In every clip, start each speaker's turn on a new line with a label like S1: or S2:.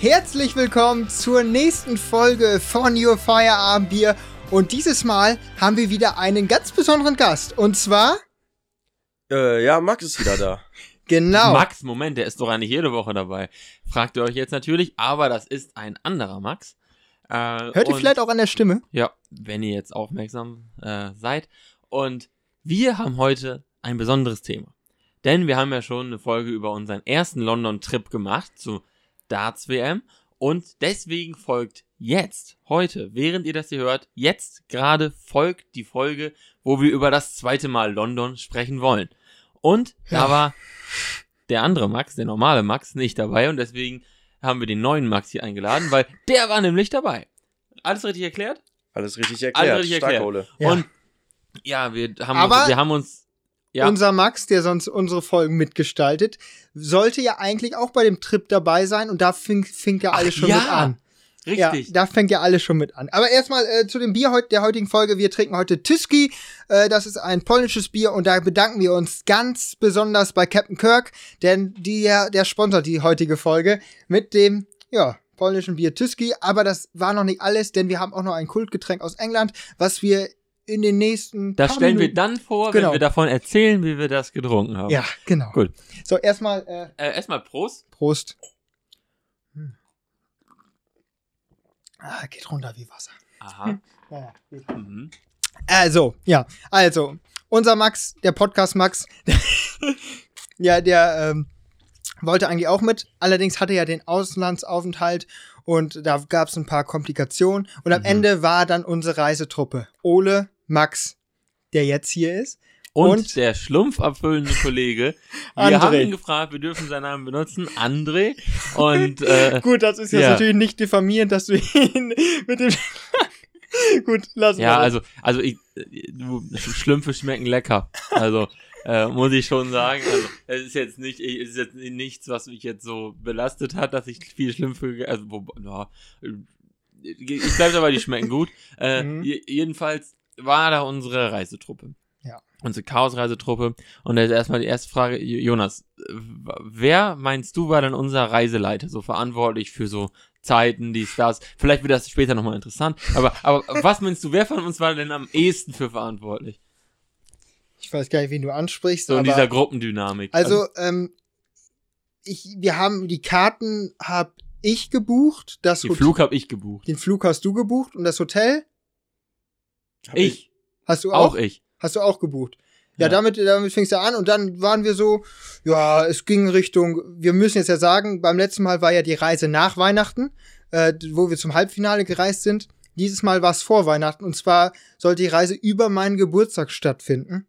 S1: Herzlich willkommen zur nächsten Folge von Your Feierabendbier. Und dieses Mal haben wir wieder einen ganz besonderen Gast. Und zwar.
S2: Äh, ja, Max ist wieder da.
S1: Genau.
S3: Max, Moment, der ist doch eigentlich jede Woche dabei. Fragt ihr euch jetzt natürlich, aber das ist ein anderer Max.
S1: Äh, Hört ihr vielleicht auch an der Stimme?
S3: Ja, wenn ihr jetzt aufmerksam äh, seid. Und wir haben heute ein besonderes Thema. Denn wir haben ja schon eine Folge über unseren ersten London-Trip gemacht zu Darts WM. Und deswegen folgt jetzt, heute, während ihr das hier hört, jetzt gerade folgt die Folge, wo wir über das zweite Mal London sprechen wollen. Und ja. da war der andere Max, der normale Max, nicht dabei und deswegen haben wir den neuen Max hier eingeladen, weil der war nämlich dabei. Alles richtig erklärt?
S2: Alles richtig erklärt. Alles richtig erklärt.
S3: Ja. Und ja, wir haben, uns, wir haben uns
S1: ja. Unser Max, der sonst unsere Folgen mitgestaltet, sollte ja eigentlich auch bei dem Trip dabei sein und da fing, fing ja alles Ach, schon ja. mit an. Richtig. Ja, da fängt ja alles schon mit an. Aber erstmal äh, zu dem Bier heut, der heutigen Folge. Wir trinken heute Tyski. Äh, das ist ein polnisches Bier und da bedanken wir uns ganz besonders bei Captain Kirk, denn die, der sponsert die heutige Folge mit dem, ja, polnischen Bier Tyski. Aber das war noch nicht alles, denn wir haben auch noch ein Kultgetränk aus England, was wir in den nächsten.
S3: Das stellen Minuten. wir dann vor, genau. wenn wir davon erzählen, wie wir das getrunken haben.
S1: Ja, genau.
S3: Gut.
S1: So, erstmal.
S3: Äh, äh, erstmal Prost.
S1: Prost. Hm. Ah, geht runter wie Wasser.
S3: Aha. ja,
S1: ja, mhm. Also, ja, also, unser Max, der Podcast Max, ja, der ähm, wollte eigentlich auch mit. Allerdings hatte er ja den Auslandsaufenthalt und da gab es ein paar Komplikationen. Und am mhm. Ende war dann unsere Reisetruppe. Ole, Max, der jetzt hier ist.
S3: Und, und der schlumpferfüllende Kollege. Wir haben ihn gefragt, wir dürfen seinen Namen benutzen, André. Und äh,
S1: gut, das ist jetzt ja. natürlich nicht diffamierend, dass du ihn mit dem Gut, lass
S3: Ja, also, also ich, du, Schlümpfe schmecken lecker. Also, äh, muss ich schon sagen. Also, es ist jetzt nicht, es ist jetzt nichts, was mich jetzt so belastet hat, dass ich viel Schlümpfe, also, wo, ja, ich bleib dabei, die schmecken gut. Äh, mhm. Jedenfalls war da unsere Reisetruppe.
S1: Ja.
S3: Unsere Chaos-Reisetruppe. Und da ist erstmal die erste Frage, Jonas, wer meinst du war denn unser Reiseleiter, so verantwortlich für so Zeiten, dies, das? Vielleicht wird das später nochmal interessant. Aber, aber was meinst du, wer von uns war denn am ehesten für verantwortlich?
S1: Ich weiß gar nicht, wen du ansprichst.
S3: So in dieser Gruppendynamik.
S1: Also, also ähm, ich, wir haben die Karten, hab ich gebucht. Das
S3: den Hotel, Flug habe ich gebucht.
S1: Den Flug hast du gebucht und das Hotel?
S3: Ich.
S1: Hast du auch?
S3: Auch ich.
S1: Hast du auch gebucht? Ja, ja, damit, damit fingst du an und dann waren wir so, ja, es ging Richtung, wir müssen jetzt ja sagen, beim letzten Mal war ja die Reise nach Weihnachten, äh, wo wir zum Halbfinale gereist sind. Dieses Mal war es vor Weihnachten und zwar sollte die Reise über meinen Geburtstag stattfinden.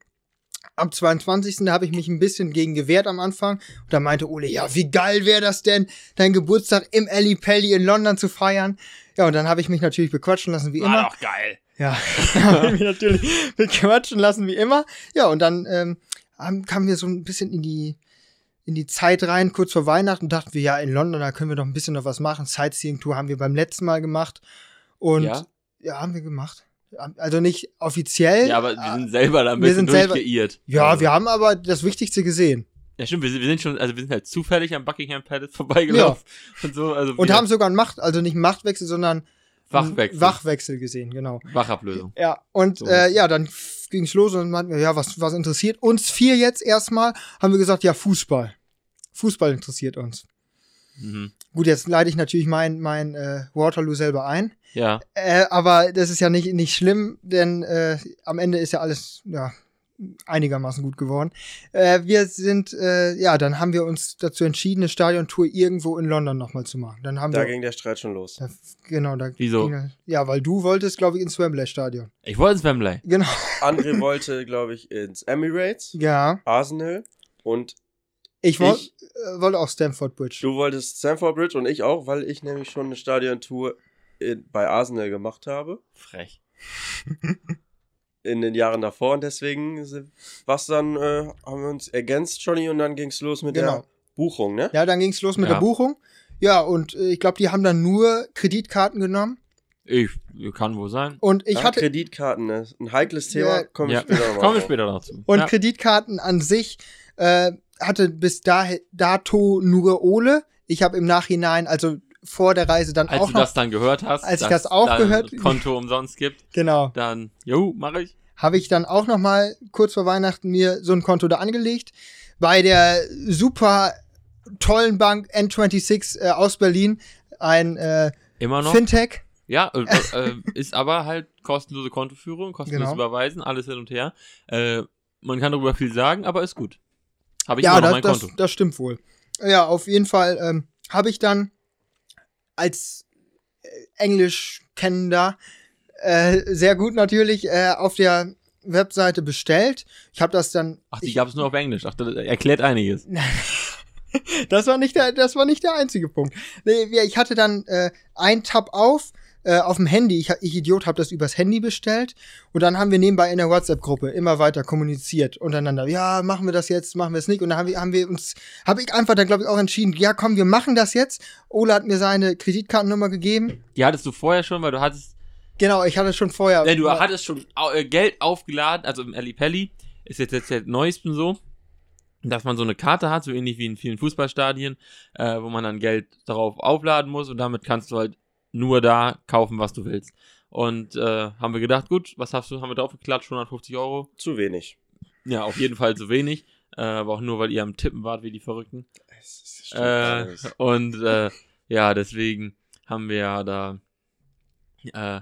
S1: Am 22. habe ich mich ein bisschen gegen gewehrt am Anfang. Und da meinte Ole, ja, wie geil wäre das denn, deinen Geburtstag im Ellie Pelli in London zu feiern? Ja, und dann habe ich mich natürlich bequatschen lassen, wie
S3: War
S1: immer.
S3: War doch geil.
S1: Ja, habe ich mich natürlich bequatschen lassen, wie immer. Ja, und dann ähm, kamen wir so ein bisschen in die, in die Zeit rein, kurz vor Weihnachten, dachten wir, ja, in London, da können wir doch ein bisschen noch was machen. Sightseeing-Tour haben wir beim letzten Mal gemacht. Und ja, ja haben wir gemacht. Also nicht offiziell.
S3: Ja, aber wir sind selber da ein bisschen durchgeirrt.
S1: Ja, also. wir haben aber das Wichtigste gesehen.
S3: Ja, stimmt, wir, wir, sind schon, also wir sind halt zufällig am Buckingham Palace vorbeigelaufen ja. und so. Also
S1: und haben sogar einen Macht, also nicht Machtwechsel, sondern
S3: Wachwechsel.
S1: Wachwechsel gesehen, genau.
S3: Wachablösung.
S1: Ja, und so. äh, ja, dann ging's los und meinten wir, ja, was, was interessiert uns vier jetzt erstmal? Haben wir gesagt, ja, Fußball. Fußball interessiert uns. Mhm. Gut, jetzt leite ich natürlich mein, mein äh, Waterloo selber ein.
S3: Ja.
S1: Äh, aber das ist ja nicht, nicht schlimm, denn äh, am Ende ist ja alles ja, einigermaßen gut geworden. Äh, wir sind, äh, ja, dann haben wir uns dazu entschieden, eine Stadiontour irgendwo in London nochmal zu machen. Dann haben
S2: da
S1: wir,
S2: ging der Streit schon los.
S1: Da, genau, da
S3: Wieso?
S1: Ging, ja, weil du wolltest, glaube ich, ins Wembley-Stadion.
S3: Ich wollte ins Wembley.
S1: Genau.
S2: André wollte, glaube ich, ins Emirates.
S1: Ja.
S2: Arsenal und
S1: ich, woll, ich äh, wollte auch Stamford Bridge.
S2: Du wolltest Stamford Bridge und ich auch, weil ich nämlich schon eine Stadiontour in, bei Arsenal gemacht habe.
S3: Frech.
S2: in den Jahren davor und deswegen was dann äh, haben wir uns ergänzt, Johnny, und dann ging es los mit genau. der Buchung, ne?
S1: Ja, dann ging es los mit ja. der Buchung. Ja, und äh, ich glaube, die haben dann nur Kreditkarten genommen.
S3: Ich kann wohl sein.
S1: Und ich
S2: Ach,
S1: hatte
S2: Kreditkarten, ne? ein heikles Thema, ja, kommen wir ja. später
S3: noch Kommen wir später dazu.
S1: Und ja. Kreditkarten an sich äh, hatte bis dato nur Ole. Ich habe im Nachhinein, also vor der Reise dann
S3: als
S1: auch
S3: noch. Als du das dann gehört hast.
S1: Als ich das auch gehört.
S3: Konto umsonst gibt.
S1: Genau.
S3: Dann, jo, mache ich.
S1: Habe ich dann auch noch mal kurz vor Weihnachten mir so ein Konto da angelegt. Bei der super tollen Bank N26 äh, aus Berlin. Ein äh,
S3: Immer noch?
S1: Fintech.
S3: Ja, äh, äh, ist aber halt kostenlose Kontoführung, kostenloses genau. Überweisen, alles hin und her. Äh, man kann darüber viel sagen, aber ist gut. Habe ich ja, das, mein
S1: Konto. Das, das stimmt wohl. Ja, auf jeden Fall ähm, habe ich dann als äh, Englisch kennender äh, sehr gut natürlich äh, auf der Webseite bestellt. Ich habe das dann.
S3: Ach, die gab es nur auf Englisch. Ach, das erklärt einiges.
S1: das war nicht der, das war nicht der einzige Punkt. Nee, ich hatte dann äh, ein Tab auf äh, auf dem Handy. Ich, ich Idiot habe das übers Handy bestellt und dann haben wir nebenbei in der WhatsApp-Gruppe immer weiter kommuniziert untereinander. Ja, machen wir das jetzt, machen wir es nicht. Und dann haben wir, haben wir uns, habe ich einfach dann glaube ich auch entschieden. Ja, komm, wir machen das jetzt. Ola hat mir seine Kreditkartennummer gegeben.
S3: Die hattest du vorher schon, weil du hattest
S1: Genau, ich hatte schon vorher.
S3: Ja, du hattest schon äh, Geld aufgeladen, also im Ali Pelli ist jetzt, jetzt der neuesten so, dass man so eine Karte hat, so ähnlich wie in vielen Fußballstadien, äh, wo man dann Geld darauf aufladen muss und damit kannst du halt nur da kaufen, was du willst. Und äh, haben wir gedacht, gut, was hast du, haben wir drauf geklatscht, 150 Euro?
S2: Zu wenig.
S3: Ja, auf jeden Fall zu wenig. Äh, aber auch nur, weil ihr am Tippen wart, wie die Verrückten. Äh, und äh, ja, deswegen haben wir ja da äh,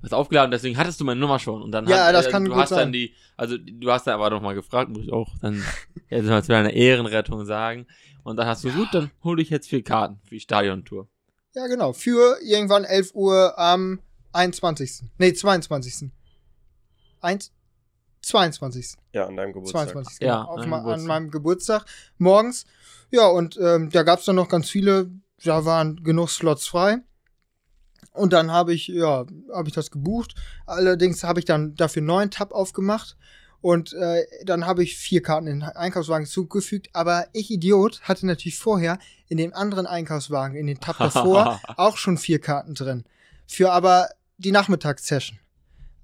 S3: was aufgeladen, deswegen hattest du meine Nummer schon. Und dann
S1: ja,
S3: hat,
S1: das äh, kann
S3: du
S1: gut
S3: hast
S1: sein.
S3: dann die, also du hast da aber noch mal gefragt, muss ich auch dann jetzt mal zu deiner Ehrenrettung sagen. Und dann hast du, ja. gut, dann hole ich jetzt vier Karten für die Stadiontour.
S1: Ja, genau. Für irgendwann 11 Uhr am 21. Nee, 22. 1, 22.
S2: Ja, an deinem Geburtstag.
S1: 22. Genau. Ja, Auf ma Geburtstag. an meinem Geburtstag morgens. Ja, und ähm, da gab es dann noch ganz viele, da waren genug Slots frei. Und dann habe ich, ja, habe ich das gebucht. Allerdings habe ich dann dafür einen neuen Tab aufgemacht. Und äh, dann habe ich vier Karten in den Einkaufswagen zugefügt. Aber ich, Idiot, hatte natürlich vorher in dem anderen Einkaufswagen, in den Tab davor, auch schon vier Karten drin. Für aber die Nachmittagssession.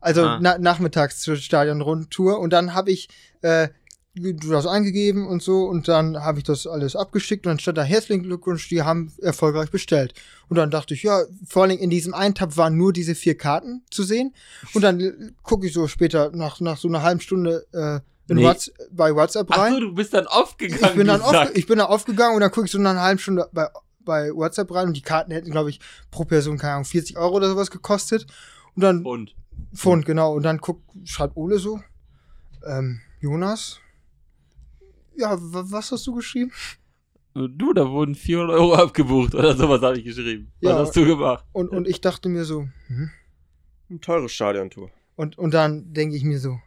S1: Also ah. na nachmittags zur Stadionrundtour. Und dann habe ich äh, du hast eingegeben und so und dann habe ich das alles abgeschickt und dann stand da herzlichen Glückwunsch, die haben erfolgreich bestellt. Und dann dachte ich, ja, vor allem in diesem Eintap waren nur diese vier Karten zu sehen und dann gucke ich so später nach, nach so einer halben Stunde äh, in nee. What's, bei WhatsApp rein. Ach
S3: so, du bist dann aufgegangen.
S1: Ich bin dann, auf, ich bin dann aufgegangen und dann gucke ich so nach einer halben Stunde bei, bei WhatsApp rein und die Karten hätten, glaube ich, pro Person, keine Ahnung, 40 Euro oder sowas gekostet. Und dann.
S3: Pfund.
S1: Pfund, genau. Und dann guck, schreibt Ole so, ähm, Jonas, ja, was hast du geschrieben?
S3: Du, da wurden 400 Euro abgebucht oder sowas habe ich geschrieben. Was ja, hast du gemacht?
S1: Und, und ich dachte mir so, hm?
S2: Ein teures Stadiontour.
S1: Und, und dann denke ich mir so,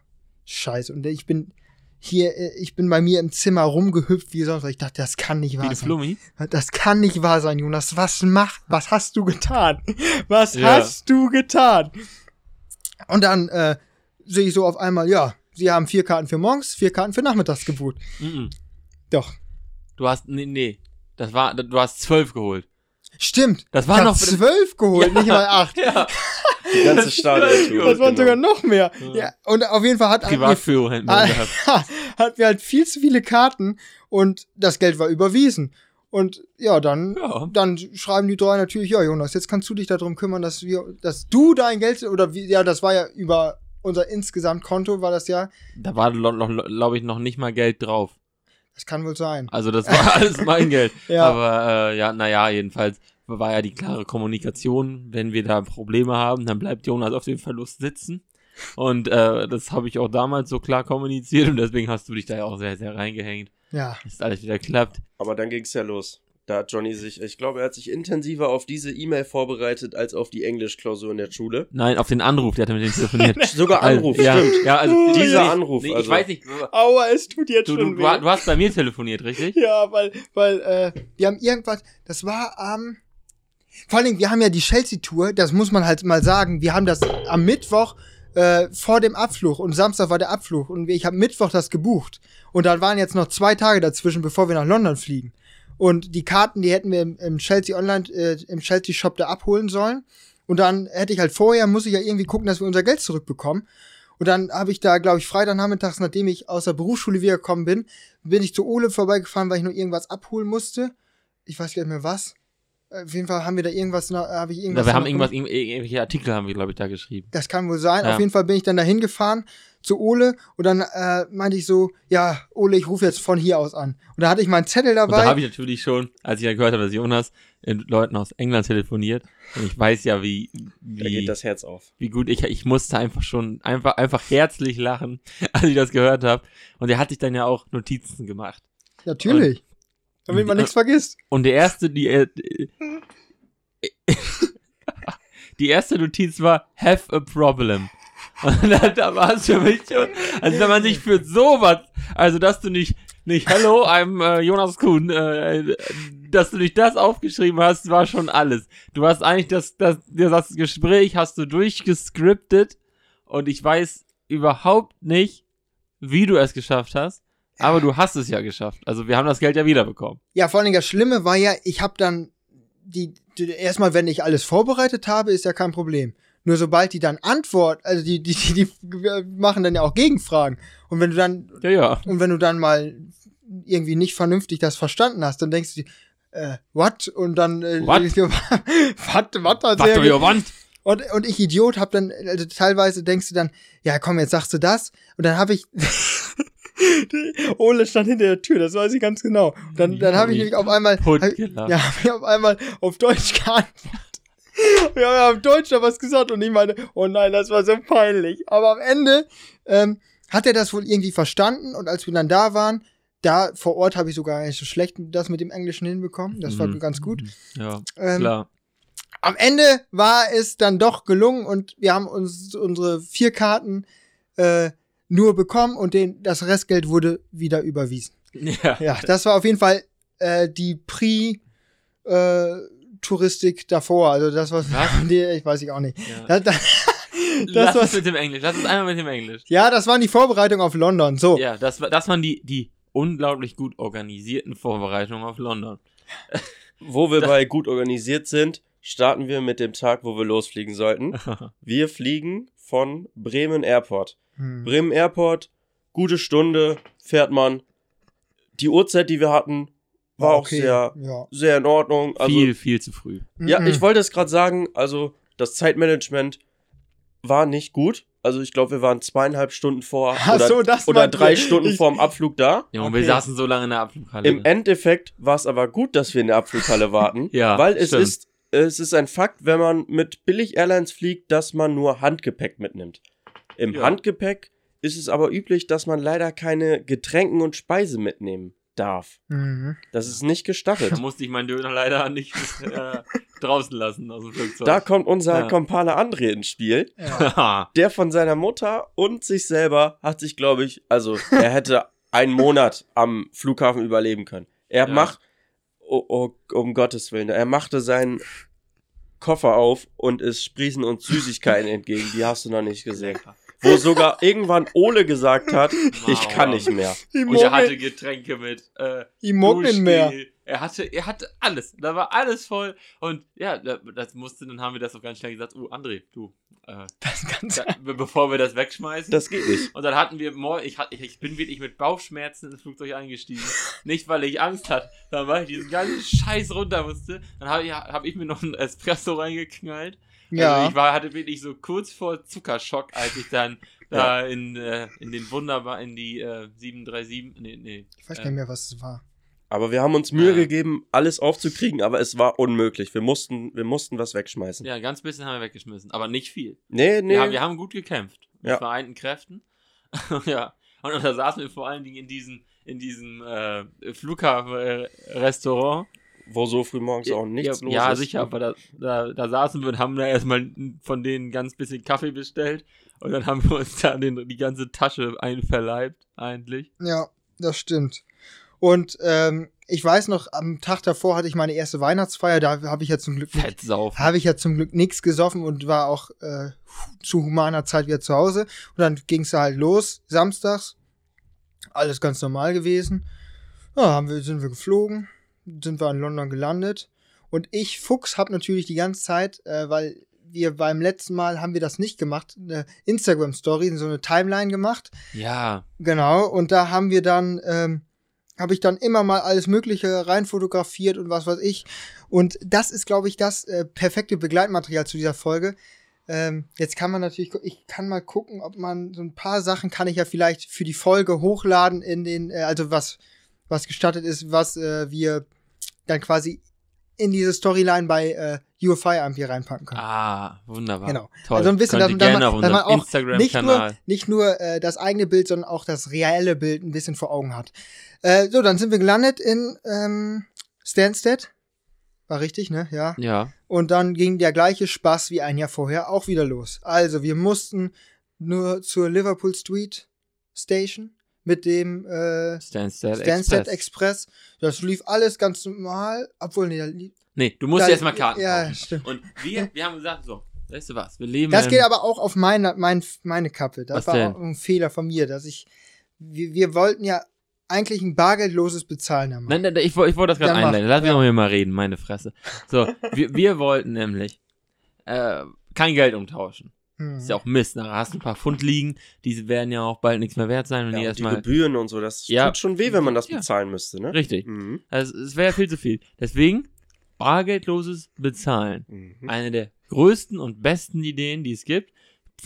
S1: scheiße. Und ich bin hier, ich bin bei mir im Zimmer rumgehüpft wie sonst. Ich dachte, das kann nicht wahr wie sein. Flummi? Das kann nicht wahr sein, Jonas. Was mach, was hast du getan? Was ja. hast du getan? Und dann äh, sehe ich so auf einmal, ja, sie haben vier Karten für morgens, vier Karten für nachmittags gebucht. Mm -mm. Doch.
S3: Du hast, nee, nee. Das war, du hast zwölf geholt.
S1: Stimmt.
S3: Das war noch
S1: zwölf geholt, ja, nicht mal acht. Ja.
S2: Die ganze Stadion.
S1: Das waren genau. sogar noch mehr. Ja. ja. Und auf jeden Fall hat
S3: Privatführung
S1: hat, hat, hat wir halt viel zu viele Karten und das Geld war überwiesen. Und ja, dann, ja. dann schreiben die drei natürlich, ja, Jonas, jetzt kannst du dich darum kümmern, dass wir, dass du dein Geld, oder wie, ja, das war ja über unser insgesamt Konto war das ja.
S3: Da war, glaube ich, noch nicht mal Geld drauf.
S1: Das kann wohl sein.
S3: Also das war alles mein Geld. ja. Aber äh, ja, naja, jedenfalls war ja die klare Kommunikation, wenn wir da Probleme haben, dann bleibt Jonas auf dem Verlust sitzen. Und äh, das habe ich auch damals so klar kommuniziert und deswegen hast du dich da ja auch sehr, sehr reingehängt.
S1: Ja.
S3: Dass alles wieder klappt.
S2: Aber dann ging es ja los. Da hat Johnny sich, ich glaube, er hat sich intensiver auf diese E-Mail vorbereitet als auf die Englischklausur in der Schule.
S3: Nein, auf den Anruf, der hat mit dem telefoniert.
S2: Sogar also, Anruf,
S3: also,
S2: stimmt.
S3: Ja, also
S2: oh, dieser ja. Anruf.
S3: Nee,
S2: also.
S3: Ich weiß nicht.
S1: Aua, es tut jetzt
S3: du,
S1: schon
S3: du, weh. Du hast bei mir telefoniert, richtig?
S1: Ja, weil, weil, äh, wir haben irgendwas, das war am, ähm, vor allen Dingen, wir haben ja die Chelsea-Tour, das muss man halt mal sagen, wir haben das am Mittwoch äh, vor dem Abflug und Samstag war der Abflug und ich habe Mittwoch das gebucht und dann waren jetzt noch zwei Tage dazwischen, bevor wir nach London fliegen. Und die Karten, die hätten wir im, im Chelsea Online, äh, im Chelsea Shop da abholen sollen. Und dann hätte ich halt vorher, muss ich ja irgendwie gucken, dass wir unser Geld zurückbekommen. Und dann habe ich da, glaube ich, Freitagnachmittags, nachdem ich aus der Berufsschule wiedergekommen bin, bin ich zu Ole vorbeigefahren, weil ich nur irgendwas abholen musste. Ich weiß gar nicht mehr was. Auf jeden Fall haben wir da irgendwas, habe ich irgendwas.
S3: Ja, wir haben irgendwas, irgendwelche Artikel haben wir, glaube ich, da geschrieben.
S1: Das kann wohl sein. Ja. Auf jeden Fall bin ich dann da hingefahren zu Ole und dann äh, meinte ich so, ja, Ole, ich rufe jetzt von hier aus an. Und da hatte ich meinen Zettel dabei. Und
S3: da habe ich natürlich schon, als ich ja gehört habe, dass Jonas mit Leuten aus England telefoniert. Und ich weiß ja, wie, wie da
S2: geht das Herz auf.
S3: Wie gut ich, ich musste einfach schon einfach, einfach herzlich lachen, als ich das gehört habe. Und er hat sich dann ja auch Notizen gemacht.
S1: Natürlich. Und, damit man nichts vergisst.
S3: Und der erste, die, äh, die erste Notiz war, have a problem. Und da, war es für mich schon, also wenn man sich für sowas, also dass du nicht, nicht, hello, I'm uh, Jonas Kuhn, äh, dass du nicht das aufgeschrieben hast, war schon alles. Du hast eigentlich das, das, das Gespräch hast du durchgescriptet und ich weiß überhaupt nicht, wie du es geschafft hast. Aber du hast es ja geschafft. Also wir haben das Geld ja wiederbekommen.
S1: Ja, vor allem das Schlimme war ja, ich habe dann die, die erstmal, wenn ich alles vorbereitet habe, ist ja kein Problem. Nur sobald die dann antworten, also die, die, die, die machen dann ja auch Gegenfragen. Und wenn du dann,
S3: ja, ja.
S1: und wenn du dann mal irgendwie nicht vernünftig das verstanden hast, dann denkst du, äh, what? Und dann, äh,
S3: what?
S1: what, what,
S3: was do you want?
S1: Und, und ich Idiot hab dann, also teilweise denkst du dann, ja komm, jetzt sagst du das. Und dann habe ich, Ole stand hinter der Tür, das weiß ich ganz genau. Und dann, dann habe ich nämlich auf einmal, hab, ja, hab ich auf einmal auf Deutsch geantwortet. Wir haben auf Deutsch da was gesagt und ich meine, oh nein, das war so peinlich. Aber am Ende ähm, hat er das wohl irgendwie verstanden und als wir dann da waren, da vor Ort habe ich sogar nicht so schlecht das mit dem Englischen hinbekommen. Das war mhm. ganz gut.
S3: Ja, ähm, klar.
S1: Am Ende war es dann doch gelungen und wir haben uns unsere vier Karten äh, nur bekommen und den, das Restgeld wurde wieder überwiesen.
S3: Ja.
S1: Ja, das war auf jeden Fall äh, die Pri äh, Touristik davor. Also das was, nee, ich weiß ich auch nicht. Ja. Das, das,
S3: Lass was, es mit dem Englisch. Lass es einmal mit dem Englisch.
S1: Ja, das waren die Vorbereitungen auf London. So.
S3: Ja, das, das waren die, die unglaublich gut organisierten Vorbereitungen auf London.
S2: Wo wir bei gut organisiert sind, starten wir mit dem Tag, wo wir losfliegen sollten. Wir fliegen von Bremen Airport. Hm. Bremen Airport, gute Stunde, fährt man. Die Uhrzeit, die wir hatten, war okay, auch sehr, ja. sehr in Ordnung.
S3: Also, viel, viel zu früh.
S2: Ja, mhm. ich wollte es gerade sagen, also das Zeitmanagement war nicht gut. Also ich glaube, wir waren zweieinhalb Stunden vor oder, so, oder drei Stunden vor dem Abflug da.
S3: Ja, und okay. wir saßen so lange in der Abflughalle.
S2: Im Endeffekt war es aber gut, dass wir in der Abflughalle warten.
S3: ja,
S2: weil es stimmt. ist, es ist ein Fakt, wenn man mit Billig Airlines fliegt, dass man nur Handgepäck mitnimmt. Im ja. Handgepäck ist es aber üblich, dass man leider keine Getränken und Speise mitnehmen darf. Mhm. Das ist nicht gestattet.
S3: Da musste ich meinen Döner leider nicht äh, draußen lassen aus dem Flugzeug.
S2: Da kommt unser ja. Kompane André ins Spiel. Ja. Der von seiner Mutter und sich selber hat sich, glaube ich, also er hätte einen Monat am Flughafen überleben können. Er ja. macht, oh, oh, um Gottes Willen, er machte seinen Koffer auf und es sprießen uns Süßigkeiten entgegen. Die hast du noch nicht gesehen wo sogar irgendwann Ole gesagt hat, wow. ich kann nicht mehr.
S3: Und er hatte Getränke mit. Äh,
S1: nicht mehr.
S3: Er hatte, er hatte alles. Da war alles voll. Und ja, das musste, dann haben wir das auch ganz schnell gesagt, oh, André, du, äh, das Ganze. Da, bevor wir das wegschmeißen.
S2: Das geht nicht.
S3: Und dann hatten wir ich, ich bin wirklich mit Bauchschmerzen ins Flugzeug eingestiegen. nicht, weil ich Angst hatte, sondern weil ich diesen ganzen Scheiß runter musste. Dann habe ich, hab ich mir noch einen Espresso reingeknallt. Ja. Also ich war, hatte wirklich so kurz vor Zuckerschock, als ich dann da in, äh, in den wunderbar, in die äh, 737, nee, nee.
S1: Ich weiß gar nicht mehr, was es war.
S2: Aber wir haben uns Mühe ja. gegeben, alles aufzukriegen, aber es war unmöglich. Wir mussten, wir mussten was wegschmeißen.
S3: Ja, ganz bisschen haben wir weggeschmissen, aber nicht viel.
S2: Nee, nee.
S3: Wir haben, wir haben gut gekämpft. Mit ja. vereinten Kräften. ja. Und, und da saßen wir vor allen Dingen in diesem, in diesem äh, Flughafen-Restaurant
S2: wo so früh morgens auch nichts
S3: ja,
S2: los
S3: ja,
S2: ist.
S3: Ja, sicher, aber da, da, da saßen wir und haben da erstmal von denen ganz bisschen Kaffee bestellt und dann haben wir uns da den, die ganze Tasche einverleibt, eigentlich.
S1: Ja, das stimmt. Und ähm, ich weiß noch, am Tag davor hatte ich meine erste Weihnachtsfeier, da habe ich ja zum Glück habe ich ja zum Glück nichts gesoffen und war auch äh, zu humaner Zeit wieder zu Hause. Und dann ging es halt los, samstags. Alles ganz normal gewesen. Ja, haben wir, sind wir geflogen sind wir in London gelandet. Und ich, Fuchs, habe natürlich die ganze Zeit, äh, weil wir beim letzten Mal haben wir das nicht gemacht, eine Instagram-Story, so eine Timeline gemacht.
S3: Ja.
S1: Genau, und da haben wir dann ähm, habe ich dann immer mal alles Mögliche rein fotografiert und was weiß ich. Und das ist, glaube ich, das äh, perfekte Begleitmaterial zu dieser Folge. Ähm, jetzt kann man natürlich, ich kann mal gucken, ob man so ein paar Sachen kann ich ja vielleicht für die Folge hochladen in den, äh, also was, was gestattet ist, was äh, wir dann quasi in diese Storyline bei äh, UFI hier reinpacken können.
S3: Ah, wunderbar.
S1: Genau. Toll. Also ein bisschen, dass, dass, man, dass man auch nicht nur, nicht nur äh, das eigene Bild, sondern auch das reelle Bild ein bisschen vor Augen hat. Äh, so, dann sind wir gelandet in ähm, Stansted. War richtig, ne? Ja.
S3: Ja.
S1: Und dann ging der gleiche Spaß wie ein Jahr vorher auch wieder los. Also, wir mussten nur zur Liverpool Street Station mit dem äh,
S3: Stansted,
S1: Express. Express. Das lief alles ganz normal, obwohl nee,
S3: nee du musst erstmal Karten
S1: ja, kaufen. stimmt.
S3: Und wir, wir haben gesagt, so, weißt du was, wir leben
S1: Das geht aber auch auf meine, meine, meine Kappe. Das was war denn? auch ein Fehler von mir, dass ich wir, wir wollten ja eigentlich ein bargeldloses Bezahlen haben.
S3: Nein, nein, ich, ich wollte das gerade einleiten. Lass mich ja. mal reden, meine Fresse. So, wir, wir wollten nämlich äh, kein Geld umtauschen. Hm. Ist ja auch Mist. Da hast du ein paar Pfund liegen, die werden ja auch bald nichts mehr wert sein. Und ja, die,
S2: und die Gebühren und so, das ja, tut schon weh, wenn man das ja. bezahlen müsste, ne?
S3: Richtig. Mhm. Also es wäre viel zu viel. Deswegen bargeldloses Bezahlen. Mhm. Eine der größten und besten Ideen, die es gibt.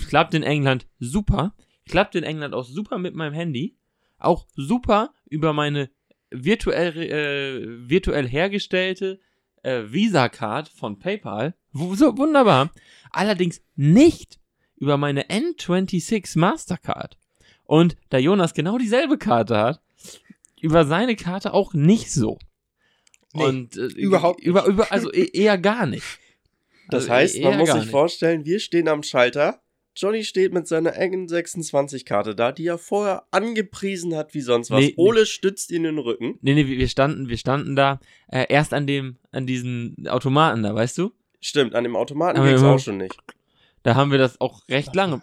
S3: Klappt in England super. Klappt in England auch super mit meinem Handy auch super über meine virtuell, äh, virtuell hergestellte äh, Visa-Card von PayPal. So wunderbar. Allerdings nicht über meine N26 Mastercard. Und da Jonas genau dieselbe Karte hat, über seine Karte auch nicht so.
S1: Nee, und äh, überhaupt
S3: über, über also e-, eher gar nicht.
S2: Das also heißt, man muss sich nicht. vorstellen, wir stehen am Schalter Johnny steht mit seiner engen 26-Karte da, die er vorher angepriesen hat wie sonst was. Nee, Ole nee. stützt ihn in den Rücken.
S3: Nee, nee, wir standen, wir standen da äh, erst an dem, an diesen Automaten da, weißt du?
S2: Stimmt, an dem Automaten ging es auch schon nicht.
S3: Da haben wir das auch recht lange.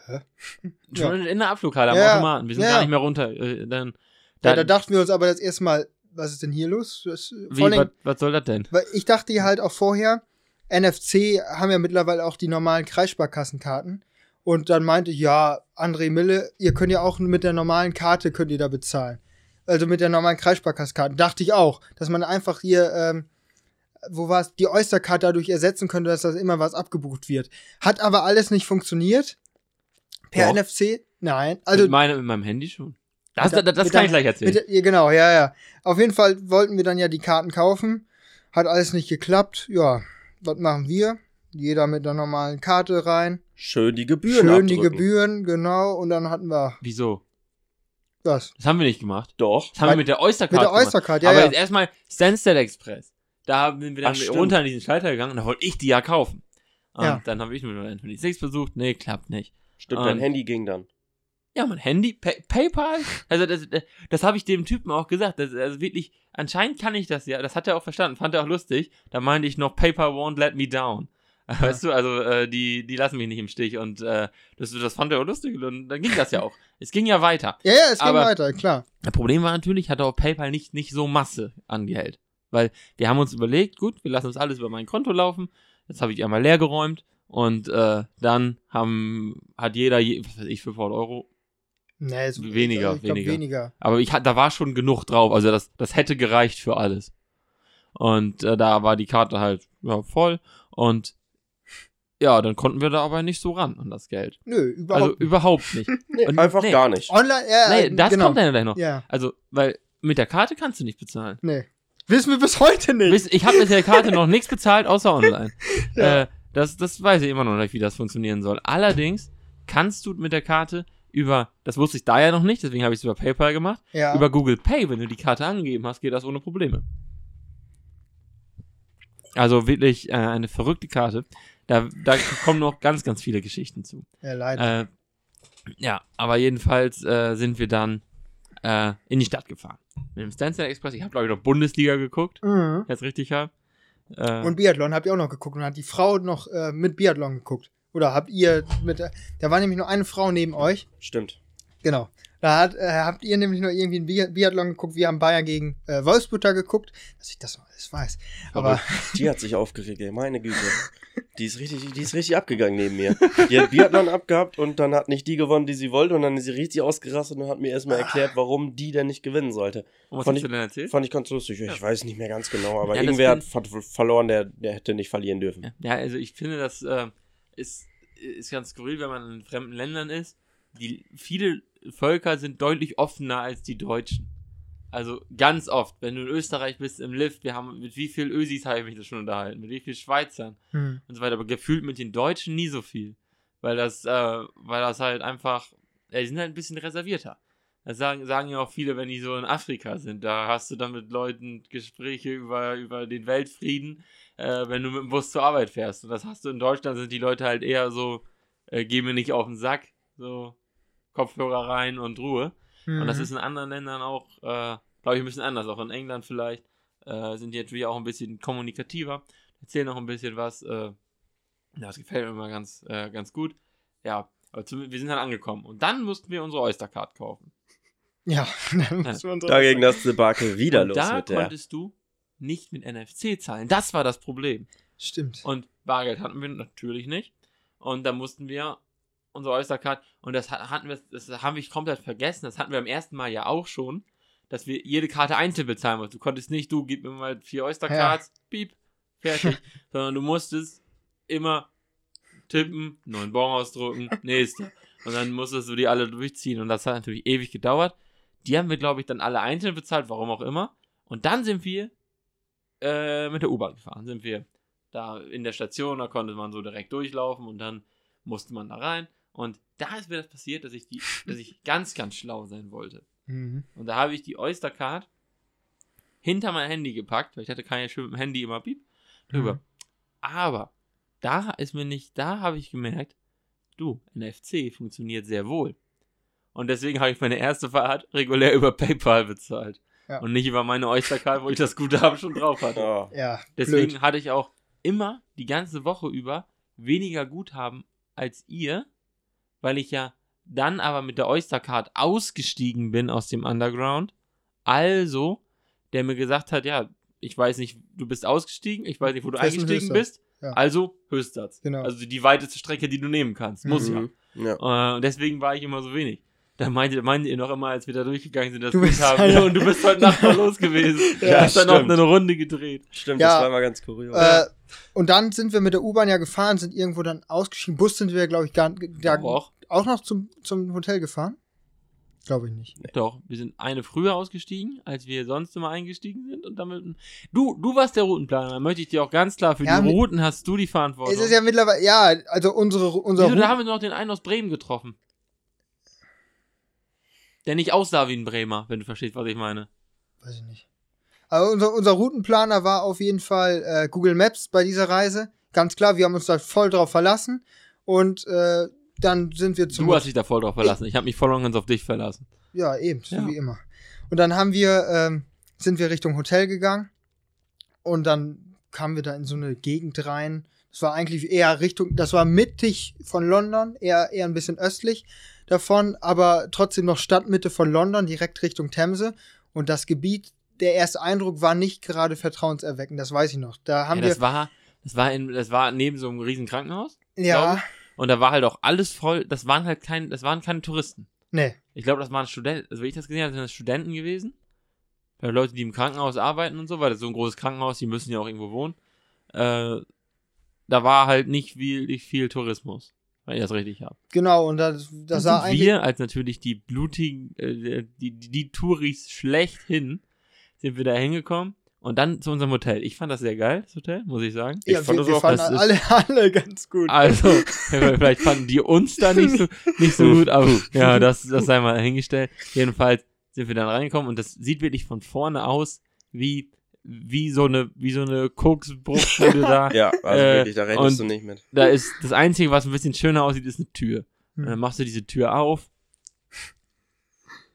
S3: Schon ja. in der Abflughalle am ja. Automaten. Wir sind ja. gar nicht mehr runter. Äh, dann,
S1: da, da dachten wir uns aber das erste Mal, was ist denn hier los?
S3: Das, Wie, was, was soll das denn?
S1: Weil ich dachte halt auch vorher, NFC haben ja mittlerweile auch die normalen Kreissparkassenkarten. Und dann meinte ich, ja, André Mille, ihr könnt ja auch mit der normalen Karte könnt ihr da bezahlen. Also mit der normalen Kreissparkassenkarte. Dachte ich auch, dass man einfach hier, ähm, wo war es, die Oystercard dadurch ersetzen könnte, dass das immer was abgebucht wird. Hat aber alles nicht funktioniert. Per Doch. NFC? Nein.
S3: Also, mit, meine, mit meinem Handy schon. Das, das, das, kann ich gleich erzählen.
S1: Mit, ja, genau, ja, ja. Auf jeden Fall wollten wir dann ja die Karten kaufen. Hat alles nicht geklappt. Ja, was machen wir? Jeder mit einer normalen Karte rein.
S2: Schön die Gebühren
S1: Schön abdrücken. die Gebühren, genau. Und dann hatten wir.
S3: Wieso?
S1: Was?
S3: Das haben wir nicht gemacht.
S2: Doch.
S3: Das haben wir mit der Oystercard
S1: Mit der Oystercard, ja.
S3: Aber
S1: ja.
S3: jetzt erstmal Stansted Express. Da sind wir dann Ach, runter an diesen Schalter gegangen und da wollte ich die ja kaufen. Und ja. dann habe ich mit meinem 26 versucht. Nee, klappt nicht.
S2: Stimmt, und dein Handy ging dann.
S3: Ja, mein Handy, Pay PayPal. Also das, das, das habe ich dem Typen auch gesagt. Das, also wirklich, anscheinend kann ich das ja. Das hat er auch verstanden, fand er auch lustig. Da meinte ich noch, PayPal won't let me down. Ja. Weißt du, also äh, die, die lassen mich nicht im Stich und äh, das, das fand er auch lustig und dann ging das ja auch. es ging ja weiter.
S1: Ja, ja, es ging Aber weiter, klar.
S3: Das Problem war natürlich, hatte auch PayPal nicht, nicht so Masse an Geld. Weil wir haben uns überlegt, gut, wir lassen uns alles über mein Konto laufen. Jetzt habe ich einmal leer geräumt und äh, dann haben, hat jeder, je, was weiß ich, 500 Euro.
S1: Nee, so,
S3: weniger,
S1: ich,
S3: ich weniger.
S1: weniger.
S3: Aber ich, da war schon genug drauf, also das, das hätte gereicht für alles. Und äh, da war die Karte halt ja, voll und ja, dann konnten wir da aber nicht so ran an das Geld.
S1: Nö, überhaupt
S3: Also überhaupt nicht.
S2: nee, Und, einfach nee. gar nicht.
S1: Online, ja,
S3: nee, das genau. kommt dann gleich noch.
S1: Ja.
S3: Also, weil mit der Karte kannst du nicht bezahlen.
S1: Nee. Wissen wir bis heute nicht.
S3: Ich habe mit der Karte noch nichts bezahlt, außer online. ja. äh, das, das weiß ich immer noch nicht, wie das funktionieren soll. Allerdings kannst du mit der Karte über, das wusste ich da ja noch nicht, deswegen habe ich es über PayPal gemacht,
S1: ja.
S3: über Google Pay, wenn du die Karte angegeben hast, geht das ohne Probleme. Also wirklich äh, eine verrückte Karte. Da, da kommen noch ganz, ganz viele Geschichten zu.
S1: Ja, leider.
S3: Äh, ja, aber jedenfalls äh, sind wir dann äh, in die Stadt gefahren. Mit dem Stansted Express. Ich habe, glaube ich, noch Bundesliga geguckt.
S1: Mhm.
S3: Jetzt richtig habe.
S1: Äh, und Biathlon habt ihr auch noch geguckt. Und hat die Frau noch äh, mit Biathlon geguckt. Oder habt ihr mit. Da war nämlich nur eine Frau neben euch.
S2: Stimmt.
S1: Genau. Da hat, äh, habt ihr nämlich noch irgendwie ein Biathlon geguckt. Wir haben Bayern gegen äh, Wolfsburg geguckt, dass ich das noch alles weiß. Aber, Aber
S2: die hat sich aufgeregt, ey. meine Güte. Die ist richtig, die ist richtig abgegangen neben mir. Die hat Biathlon abgehabt und dann hat nicht die gewonnen, die sie wollte und dann ist sie richtig ausgerastet und hat mir erstmal erklärt, warum die denn nicht gewinnen sollte.
S3: Und was
S2: fand
S3: hast
S2: ich,
S3: du denn erzählt?
S2: Fand ich ganz lustig. Ja. Ich weiß nicht mehr ganz genau, aber ja, irgendwer hat verloren, der, der hätte nicht verlieren dürfen.
S3: Ja, also ich finde, das äh, ist, ist ganz skurril, wenn man in fremden Ländern ist. Die, viele Völker sind deutlich offener als die Deutschen. Also ganz oft, wenn du in Österreich bist im Lift, wir haben mit wie viel Ösis habe ich mich das schon unterhalten, mit wie viel Schweizern hm. und so weiter, aber gefühlt mit den Deutschen nie so viel. Weil das, äh, weil das halt einfach, ja, die sind halt ein bisschen reservierter. Das sagen, sagen ja auch viele, wenn die so in Afrika sind. Da hast du dann mit Leuten Gespräche über, über den Weltfrieden, äh, wenn du mit dem Bus zur Arbeit fährst. Und das hast du in Deutschland, sind die Leute halt eher so, äh, geh mir nicht auf den Sack, so Kopfhörer rein und Ruhe. Mhm. Und das mhm. ist in anderen Ländern auch, äh, glaube ich, ein bisschen anders. Auch in England vielleicht äh, sind die natürlich auch ein bisschen kommunikativer, erzählen noch ein bisschen was. Äh, das gefällt mir immer ganz, äh, ganz gut. Ja, aber zu, wir sind dann angekommen. Und dann mussten wir unsere Oyster-Card kaufen.
S1: Ja,
S2: dann ja. dagegen das Debakel wieder und los
S3: da
S2: mit
S3: der. Da konntest du nicht mit NFC zahlen. Das war das Problem.
S1: Stimmt.
S3: Und Bargeld hatten wir natürlich nicht. Und da mussten wir unsere Oystercard. Und das hatten wir, das haben wir komplett vergessen. Das hatten wir am ersten Mal ja auch schon, dass wir jede Karte einzeln bezahlen mussten. Du konntest nicht, du gib mir mal vier Oystercards, ja. piep, fertig. Sondern du musstest immer tippen, neuen Bon ausdrucken, nächste. Und dann musstest du die alle durchziehen. Und das hat natürlich ewig gedauert. Die haben wir, glaube ich, dann alle einzeln bezahlt, warum auch immer. Und dann sind wir äh, mit der U-Bahn gefahren. Sind wir da in der Station, da konnte man so direkt durchlaufen und dann musste man da rein. Und da ist mir das passiert, dass ich, die, dass ich ganz, ganz schlau sein wollte. Mhm. Und da habe ich die Oyster Card hinter mein Handy gepackt, weil ich hatte keine schön mit dem Handy immer Piep drüber. Mhm. Aber da ist mir nicht, da habe ich gemerkt, du, NFC funktioniert sehr wohl. Und deswegen habe ich meine erste Fahrt regulär über PayPal bezahlt. Ja. Und nicht über meine Oystercard, wo ich das Guthaben schon drauf hatte.
S1: Oh. Ja,
S3: deswegen blöd. hatte ich auch immer die ganze Woche über weniger Guthaben als ihr, weil ich ja dann aber mit der Oystercard ausgestiegen bin aus dem Underground. Also, der mir gesagt hat, ja, ich weiß nicht, du bist ausgestiegen, ich weiß nicht, wo du Festen eingestiegen bist. Ja. Also Höchstsatz. Genau. Also die weiteste Strecke, die du nehmen kannst. Muss mhm. ja. ja. Und deswegen war ich immer so wenig. Da meinte, meinte ihr noch immer, als wir da durchgegangen sind, dass du bist haben, ja. und du bist heute Nacht mal los gewesen. ja, du hast dann noch eine Runde gedreht.
S2: Stimmt, ja, das war mal ganz kurios.
S1: Äh, und dann sind wir mit der U-Bahn ja gefahren, sind irgendwo dann ausgeschieden. Bus sind wir, glaube ich, gar, da, auch. auch noch zum, zum Hotel gefahren. Glaube ich nicht.
S3: Doch, wir sind eine früher ausgestiegen, als wir sonst immer eingestiegen sind und damit. Du, du warst der Routenplaner, da möchte ich dir auch ganz klar für ja, die Routen hast du die Verantwortung.
S1: Es ist ja mittlerweile, ja, also unsere, unser
S3: Wieso, da haben wir noch den einen aus Bremen getroffen. Der nicht aussah wie ein Bremer, wenn du verstehst, was ich meine.
S1: Weiß ich nicht. Aber unser, unser Routenplaner war auf jeden Fall äh, Google Maps bei dieser Reise. Ganz klar, wir haben uns da voll drauf verlassen. Und äh, dann sind wir
S3: zum. Du hast dich da voll drauf verlassen. Ich, ich habe mich voll und ganz auf dich verlassen.
S1: Ja, eben, so ja. wie immer. Und dann haben wir, ähm, sind wir Richtung Hotel gegangen. Und dann kamen wir da in so eine Gegend rein. Das war eigentlich eher Richtung, das war mittig von London, eher, eher ein bisschen östlich davon, aber trotzdem noch Stadtmitte von London, direkt Richtung Themse. Und das Gebiet, der erste Eindruck war nicht gerade vertrauenserweckend, das weiß ich noch. Da haben
S3: ja, das wir. War, das, war in, das war neben so einem riesen Krankenhaus.
S1: Ja.
S3: Und da war halt auch alles voll, das waren halt kein, das waren keine Touristen.
S1: Nee.
S3: Ich glaube, das waren Studenten, also wie ich das gesehen habe, sind das Studenten gewesen. Oder Leute, die im Krankenhaus arbeiten und so, weil das ist so ein großes Krankenhaus, die müssen ja auch irgendwo wohnen. Äh, da war halt nicht viel, nicht viel Tourismus. Wenn ich das richtig habe.
S1: Genau, und das, das sah
S3: eigentlich. Wir als natürlich die blutigen, äh, die, die, die Touris schlechthin, sind wir da hingekommen. Und dann zu unserem Hotel. Ich fand das sehr geil, das Hotel, muss ich sagen.
S1: Ja,
S3: ich fand
S1: wir, das wir auch, fanden alle, alle ganz gut.
S3: Also, vielleicht fanden die uns da nicht so, nicht so gut, aber ja, das, das sei mal hingestellt. Jedenfalls sind wir dann reingekommen und das sieht wirklich von vorne aus wie wie so eine, wie so eine Koksbruchbude da.
S2: Ja, also äh, wirklich, da redest du nicht mit.
S3: Da ist das Einzige, was ein bisschen schöner aussieht, ist eine Tür. Hm. Und dann machst du diese Tür auf.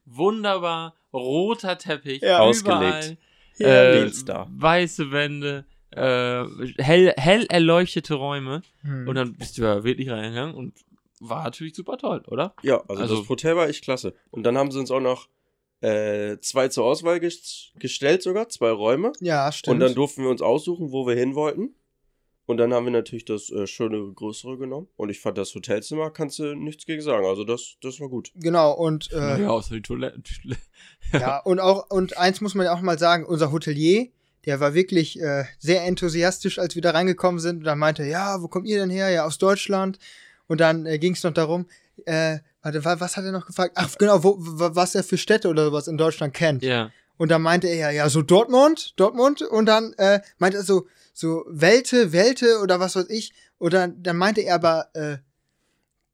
S3: Wunderbar, roter Teppich,
S2: ja, ausgelegt.
S3: Äh, weiße Wände, äh, hell, hell erleuchtete Räume. Hm. Und dann bist du ja wirklich reingegangen und war natürlich super toll, oder?
S2: Ja, also, also das Hotel war echt klasse. Und dann haben sie uns auch noch äh, zwei zur Auswahl ges gestellt sogar, zwei Räume.
S1: Ja, stimmt.
S2: Und dann durften wir uns aussuchen, wo wir hin wollten. Und dann haben wir natürlich das äh, schöne, größere genommen. Und ich fand das Hotelzimmer, kannst du nichts gegen sagen. Also das, das war gut.
S1: Genau, und
S3: äh, ja, außer die Toilette.
S1: ja, und auch, und eins muss man ja auch mal sagen, unser Hotelier, der war wirklich äh, sehr enthusiastisch, als wir da reingekommen sind. Und dann meinte, ja, wo kommt ihr denn her? Ja, aus Deutschland. Und dann äh, ging es noch darum, äh, warte, was hat er noch gefragt? Ach, genau, wo, was er für Städte oder was in Deutschland kennt.
S3: Ja.
S1: Und dann meinte er, ja, so Dortmund, Dortmund. Und dann äh, meinte er so, so Welte, Welte oder was weiß ich. Oder dann meinte er aber äh,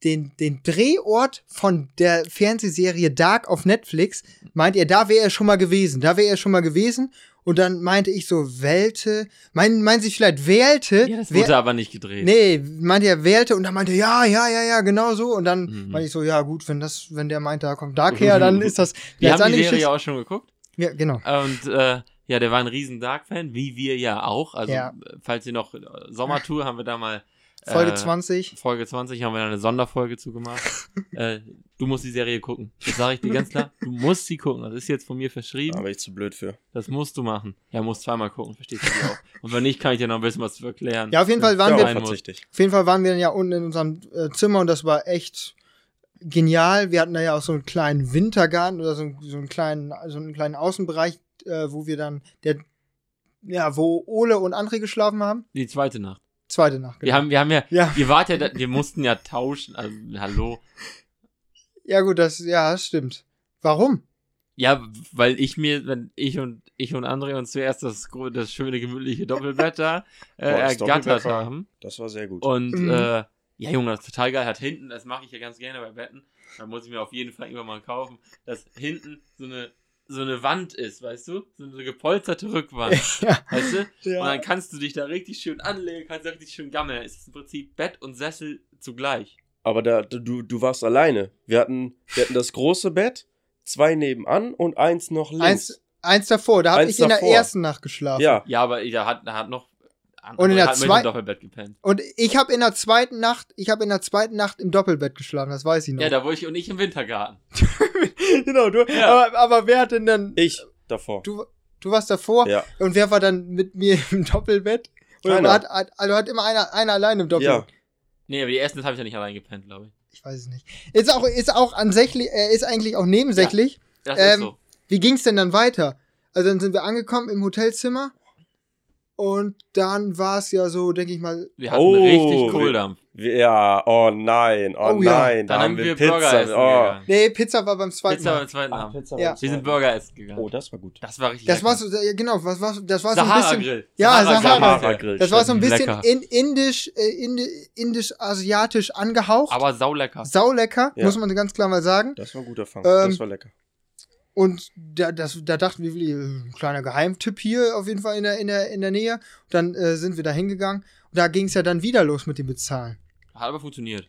S1: den, den Drehort von der Fernsehserie Dark auf Netflix, meint er, da wäre er schon mal gewesen. Da wäre er schon mal gewesen. Und dann meinte ich so, Welte. Meinen, meinen Sie vielleicht wählte?
S3: Ja, das wurde aber nicht gedreht.
S1: Nee, meinte er wählte und dann meinte er, ja, ja, ja, ja, genau so. Und dann mhm. meinte ich so, ja, gut, wenn das, wenn der meint, da kommt Dark her, dann ist das.
S3: Wir haben die Serie auch schon geguckt.
S1: Ja, genau.
S3: Und äh, ja, der war ein riesen Dark-Fan, wie wir ja auch. Also, ja. falls ihr noch äh, Sommertour haben wir da mal.
S1: Folge äh, 20.
S3: Folge 20 haben wir eine Sonderfolge zugemacht. äh, du musst die Serie gucken. Das sage ich dir ganz klar. Du musst sie gucken. Das ist jetzt von mir verschrieben.
S2: Da bin ich zu blöd für.
S3: Das musst du machen. Ja, musst zweimal gucken, verstehst du auch. Und wenn nicht, kann ich dir noch ein bisschen was zu erklären.
S1: Ja, auf jeden Fall waren wir. Auf jeden Fall waren wir ja unten in unserem äh, Zimmer und das war echt genial. Wir hatten da ja auch so einen kleinen Wintergarten oder so, so einen kleinen, so einen kleinen Außenbereich, äh, wo wir dann, der, ja, wo Ole und André geschlafen haben.
S3: Die zweite Nacht.
S1: Zweite Nacht.
S3: Genau. Wir haben, wir haben ja, ja. ihr wart ja, da, wir mussten ja tauschen, also, hallo.
S1: Ja, gut, das, ja, das stimmt. Warum?
S3: Ja, weil ich mir, wenn ich und ich und André uns zuerst das, das schöne, gemütliche Doppelbett da äh, Boah, ergattert haben.
S2: Das war sehr gut.
S3: Und mhm. äh, ja, Junge, das ist total geil. Hat hinten, das mache ich ja ganz gerne bei Betten. Da muss ich mir auf jeden Fall irgendwann mal kaufen, dass hinten so eine so eine Wand ist, weißt du? So eine gepolsterte Rückwand. Ja. Weißt du? Ja. Und dann kannst du dich da richtig schön anlegen, kannst da richtig schön gammeln. Es ist im Prinzip Bett und Sessel zugleich.
S2: Aber da, du, du warst alleine. Wir hatten, wir hatten das große Bett, zwei nebenan und eins noch links.
S1: Eins, eins davor, da habe ich davor. in der ersten Nacht geschlafen.
S3: Ja, ja aber da hat, da hat noch
S1: und in der zweiten
S3: Doppelbett gepennt.
S1: Und ich habe in der zweiten Nacht, ich habe in der zweiten Nacht im Doppelbett geschlafen, das weiß ich noch.
S3: Ja, da wo ich und ich im Wintergarten.
S1: genau, du. Ja. Aber, aber wer hat denn dann?
S2: Ich davor.
S1: Du, du warst davor.
S2: Ja.
S1: Und wer war dann mit mir im Doppelbett? Oder hat, hat, also hat immer einer, einer allein im Doppelbett? Ja.
S3: Nee, aber die ersten habe ich ja nicht allein gepennt, glaube ich.
S1: Ich weiß es nicht. Ist auch, ist auch ansächlich, äh, ist eigentlich auch nebensächlich. Ja, das ähm, ist so. Wie ging's denn dann weiter? Also dann sind wir angekommen im Hotelzimmer und dann war es ja so, denke ich mal.
S3: Wir hatten oh, richtig Kohldampf.
S2: Ja, oh nein, oh, oh ja. nein.
S3: Dann haben wir, wir Pizza. Burger essen oh. gegangen.
S1: Nee, Pizza war beim zweiten
S3: Pizza Mal. beim zweiten Mal. Ah, Pizza ja. Wir sind Burger essen gegangen.
S2: Oh, das war gut.
S3: Das war richtig
S1: Das lecker. war so, ja, genau, was war, das war so
S3: ein bisschen. Grill.
S1: Ja, Sahara, Sahara Grill. Das war so ein bisschen in, indisch, äh, indisch-asiatisch angehaucht.
S3: Aber saulecker.
S1: Saulecker, ja. muss man ganz klar mal sagen.
S2: Das war ein guter Fang. Ähm, das war lecker.
S1: Und da, das, da dachten wir, ein kleiner Geheimtipp hier auf jeden Fall in der, in der, in der Nähe. Und dann äh, sind wir da hingegangen. Und da ging es ja dann wieder los mit dem Bezahlen.
S3: Hat aber funktioniert.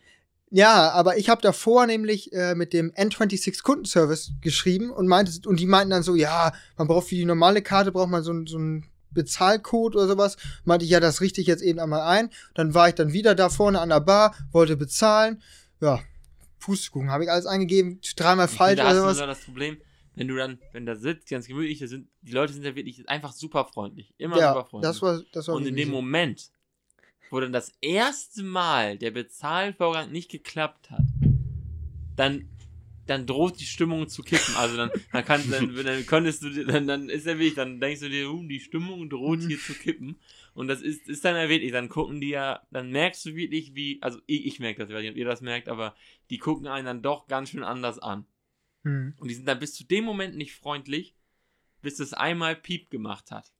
S1: Ja, aber ich habe davor nämlich äh, mit dem N26 Kundenservice geschrieben und meinte, und die meinten dann so, ja, man braucht für die normale Karte braucht man so, so einen Bezahlcode oder sowas. Meinte ich, ja, das richte ich jetzt eben einmal ein. Dann war ich dann wieder da vorne an der Bar, wollte bezahlen. Ja, Pustekuchen, habe ich alles eingegeben, dreimal falsch
S3: oder sowas. Das Problem, wenn du dann, wenn da sitzt, ganz gemütlich, sind, die Leute sind ja wirklich einfach super freundlich. Immer ja, super freundlich.
S1: Das war, das war
S3: Und in dem Moment, wo dann das erste Mal der Bezahlvorgang nicht geklappt hat, dann, dann droht die Stimmung zu kippen. Also dann, dann, kann, dann, dann könntest du, dann, dann ist ja wirklich, dann denkst du dir, uh, die Stimmung droht hier zu kippen. Und das ist, ist dann wirklich, dann gucken die ja, dann merkst du wirklich, wie, also ich, ich merke das, ich weiß nicht, ob ihr das merkt, aber die gucken einen dann doch ganz schön anders an. Mhm. Und die sind dann bis zu dem Moment nicht freundlich, bis es einmal Piep gemacht hat.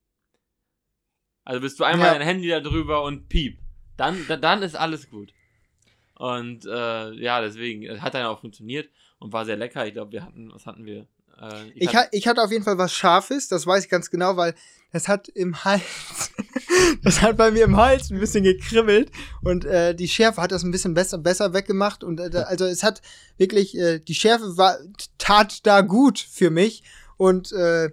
S3: Also bist du einmal ja. dein Handy da drüber und Piep. Dann, dann ist alles gut. Und äh, ja, deswegen hat dann auch funktioniert und war sehr lecker. Ich glaube, wir hatten, was hatten wir?
S1: Äh, ich, ich, hatte, ich hatte auf jeden Fall was Scharfes, das weiß ich ganz genau, weil das hat im Hals, das hat bei mir im Hals ein bisschen gekribbelt und äh, die Schärfe hat das ein bisschen besser, besser weggemacht und äh, also es hat wirklich, äh, die Schärfe war, tat da gut für mich und äh,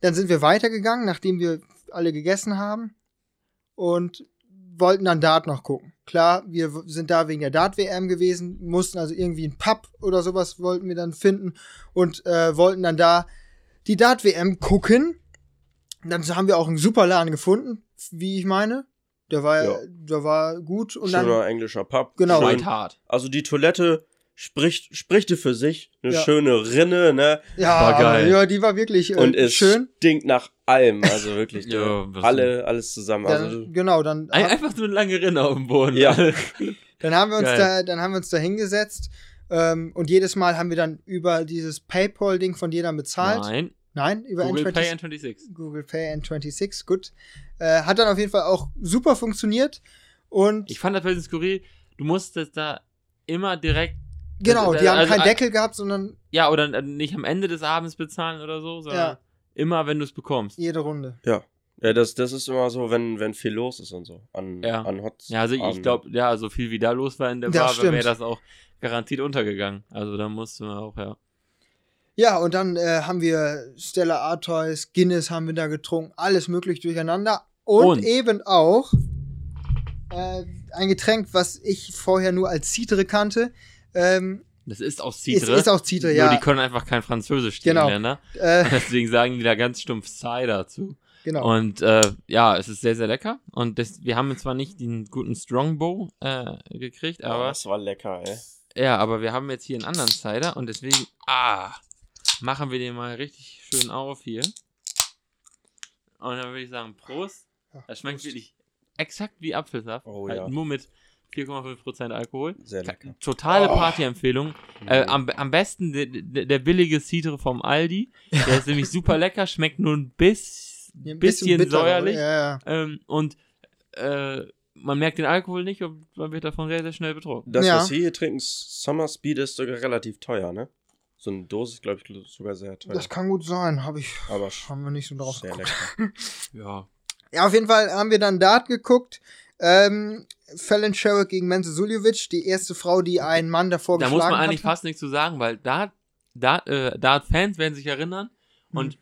S1: dann sind wir weitergegangen, nachdem wir alle gegessen haben und wollten dann Dart noch gucken. Klar, wir sind da wegen der Dart-WM gewesen, mussten also irgendwie einen Pub oder sowas wollten wir dann finden und äh, wollten dann da die Dart-WM gucken. Dann haben wir auch einen super Laden gefunden, wie ich meine. Der war, ja. der war gut.
S2: Und Schöner dann, englischer Pub.
S1: Genau.
S3: Schön hart.
S2: Also die Toilette spricht, spricht für sich. Eine ja. schöne Rinne, ne?
S1: Ja, war geil. ja, die war wirklich äh,
S2: Und es
S1: schön.
S2: stinkt nach allem, also wirklich. ja, alle, alles zusammen.
S1: Dann,
S2: also,
S1: genau, dann.
S3: Ein, einfach so eine lange Rinne auf dem Boden.
S2: Ja.
S1: dann haben wir uns geil. da, dann haben wir uns da hingesetzt. Ähm, und jedes Mal haben wir dann über dieses PayPal-Ding von jeder bezahlt.
S3: Nein.
S1: Nein, über
S3: Google
S1: N20,
S3: Pay N26.
S1: Google Pay N26, gut. Äh, hat dann auf jeden Fall auch super funktioniert. Und
S3: ich fand das ein bisschen skurril. Du musstest da immer direkt
S1: Genau, die haben also, keinen Deckel gehabt, sondern.
S3: Ja, oder nicht am Ende des Abends bezahlen oder so, sondern ja. immer, wenn du es bekommst.
S1: Jede Runde.
S2: Ja. Ja, das, das ist immer so, wenn, wenn viel los ist und so. An,
S3: ja.
S2: an Hots.
S3: Ja, also ich glaube, ja, so viel wie da los war in der Bar, wäre das auch garantiert untergegangen. Also da musste man auch, ja.
S1: Ja, und dann äh, haben wir Stella Artois, Guinness haben wir da getrunken, alles möglich durcheinander. Und, und? eben auch äh, ein Getränk, was ich vorher nur als Citre kannte. Ähm,
S3: das ist auch Citre.
S1: Ist, ist auch Citre, ja.
S3: Nur die können einfach kein Französisch, die
S1: genau.
S3: Länder. Äh, Deswegen sagen die da ganz stumpf Cider dazu.
S1: Genau.
S3: Und äh, ja, es ist sehr, sehr lecker. Und das, wir haben zwar nicht den guten Strongbow äh, gekriegt, aber. Oh,
S2: das war lecker, ey.
S3: Ja, aber wir haben jetzt hier einen anderen Cider und deswegen. Ah! Machen wir den mal richtig schön auf hier. Und dann würde ich sagen, Prost. Das schmeckt Prost. wirklich exakt wie Apfelsaft.
S2: Oh,
S3: halt
S2: ja.
S3: Nur mit 4,5% Alkohol.
S2: Sehr lecker.
S3: Totale oh. Partyempfehlung. Äh, am, am besten der, der billige Citre vom Aldi. Der ist nämlich super lecker, schmeckt nur ein bis, ja, ein bisschen, bisschen säuerlich.
S1: Ja, ja.
S3: Ähm, und äh, man merkt den Alkohol nicht und man wird davon sehr, sehr schnell betrunken.
S2: Das, was wir hier trinken, Summer Speed, ist sogar relativ teuer, ne? So eine Dose ist, glaube ich, sogar sehr teuer.
S1: Das kann gut sein, habe ich.
S2: Aber
S1: haben wir nicht so drauf
S2: sehr
S1: geguckt.
S2: lecker.
S3: ja.
S1: Ja, auf jeden Fall haben wir dann Dart geguckt. Ähm, Fallon Sherrick gegen Menze Suljovic, die erste Frau, die einen Mann davor
S3: da
S1: geschlagen hat.
S3: Da muss man eigentlich hat. fast nichts zu sagen, weil Dart, Dart, äh, Dart-Fans werden sich erinnern mhm. und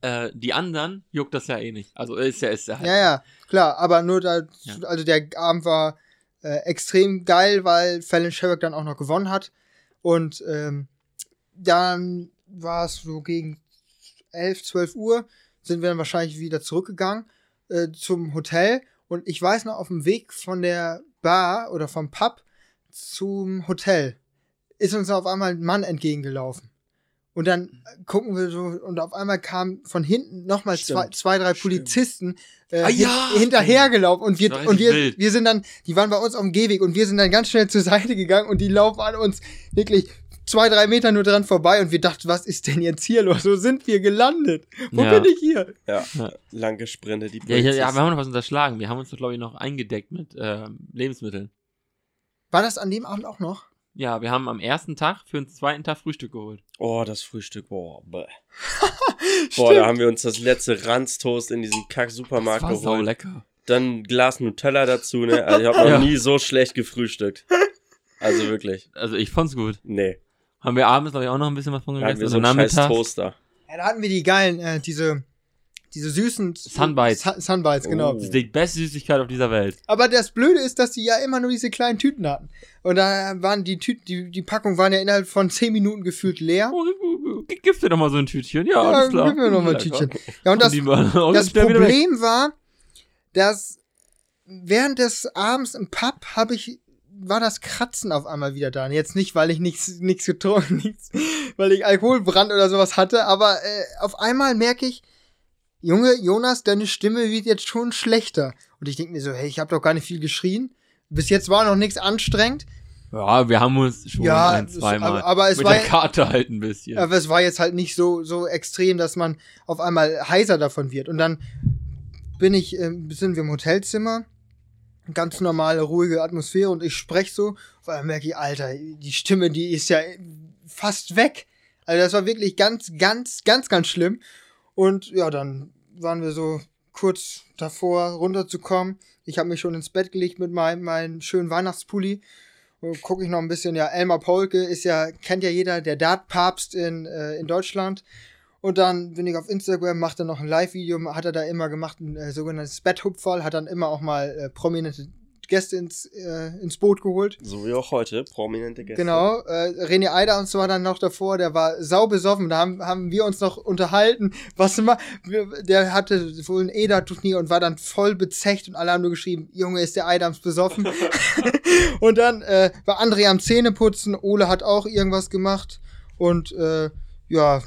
S3: äh, die anderen juckt das ja eh nicht. Also ist ja, ist ja
S1: halt. Ja, ja, klar, aber nur da, ja. also der Abend war äh, extrem geil, weil Fallon Sherrick dann auch noch gewonnen hat. Und ähm, dann war es so gegen 11, 12 Uhr, sind wir dann wahrscheinlich wieder zurückgegangen äh, zum Hotel. Und ich weiß noch, auf dem Weg von der Bar oder vom Pub zum Hotel ist uns auf einmal ein Mann entgegengelaufen. Und dann gucken wir so, und auf einmal kamen von hinten nochmal zwei, zwei, drei Polizisten
S3: äh, ah, ja,
S1: hinterhergelaufen. Und wir, und wir, wir sind dann, die waren bei uns auf dem Gehweg und wir sind dann ganz schnell zur Seite gegangen und die laufen an uns wirklich zwei, drei Meter nur dran vorbei und wir dachten, was ist denn jetzt hier los? Wo sind wir gelandet? Wo ja. bin ich hier?
S2: Ja, lang gesprintet, die
S3: ja, ja, ja, wir haben noch was unterschlagen. Wir haben uns, glaube ich, noch eingedeckt mit äh, Lebensmitteln.
S1: War das an dem Abend auch noch?
S3: Ja, wir haben am ersten Tag für den zweiten Tag Frühstück geholt.
S2: Oh, das Frühstück, boah. boah, da haben wir uns das letzte Ranztoast in diesem Kack-Supermarkt geholt.
S3: Sau lecker.
S2: Dann ein Glas Nutella dazu, ne? Also ich habe noch ja. nie so schlecht gefrühstückt. Also wirklich.
S3: Also ich fand's gut.
S2: Nee.
S3: Haben wir abends, glaube ich, auch noch ein bisschen was von gegessen.
S2: Hatten wir so einen scheiß Toaster.
S1: Ja, da hatten wir die geilen, äh, diese, diese süßen
S3: Sunbites.
S1: Sun Sunbites, genau.
S3: Das ist die beste Süßigkeit auf dieser Welt.
S1: Aber das Blöde ist, dass die ja immer nur diese kleinen Tüten hatten. Und da waren die Tüten, die, die Packungen waren ja innerhalb von 10 Minuten gefühlt leer.
S3: Oh, gibst dir doch mal so ein Tütchen. Ja, ja alles klar.
S1: Gib mir noch mal ein Tütchen. Ja, und das, das Problem war, dass während des Abends im Pub habe ich war das Kratzen auf einmal wieder da. Jetzt nicht, weil ich nichts nichts getrunken, nichts, weil ich Alkoholbrand oder sowas hatte, aber äh, auf einmal merke ich, Junge, Jonas, deine Stimme wird jetzt schon schlechter. Und ich denke mir so, hey, ich habe doch gar nicht viel geschrien. Bis jetzt war noch nichts anstrengend.
S3: Ja, wir haben uns schon ja, ein, zweimal
S1: aber, aber es
S3: mit
S1: war,
S3: der Karte halt ein bisschen.
S1: Aber es war jetzt halt nicht so, so extrem, dass man auf einmal heiser davon wird. Und dann bin ich, äh, sind wir im Hotelzimmer ganz normale, ruhige Atmosphäre und ich spreche so, weil merke ich, Alter, die Stimme, die ist ja fast weg. Also das war wirklich ganz, ganz, ganz, ganz schlimm. Und ja, dann waren wir so kurz davor, runterzukommen. Ich habe mich schon ins Bett gelegt mit meinem, meinem schönen Weihnachtspulli. Gucke ich noch ein bisschen, ja, Elmar Polke ist ja, kennt ja jeder, der Dartpapst in, äh, in Deutschland. Und dann bin ich auf Instagram, macht er noch ein Live-Video, hat er da immer gemacht, ein äh, sogenanntes Betthupferl, hat dann immer auch mal äh, prominente Gäste ins, äh, ins Boot geholt.
S2: So wie auch heute, prominente Gäste.
S1: Genau, äh, René Eider und so war dann noch davor, der war sau besoffen, da haben, haben wir uns noch unterhalten, was immer, der hatte wohl ein Eder-Turnier und war dann voll bezecht und alle haben nur geschrieben, Junge, ist der Eidams besoffen. und dann äh, war André am Zähneputzen, Ole hat auch irgendwas gemacht und äh, ja,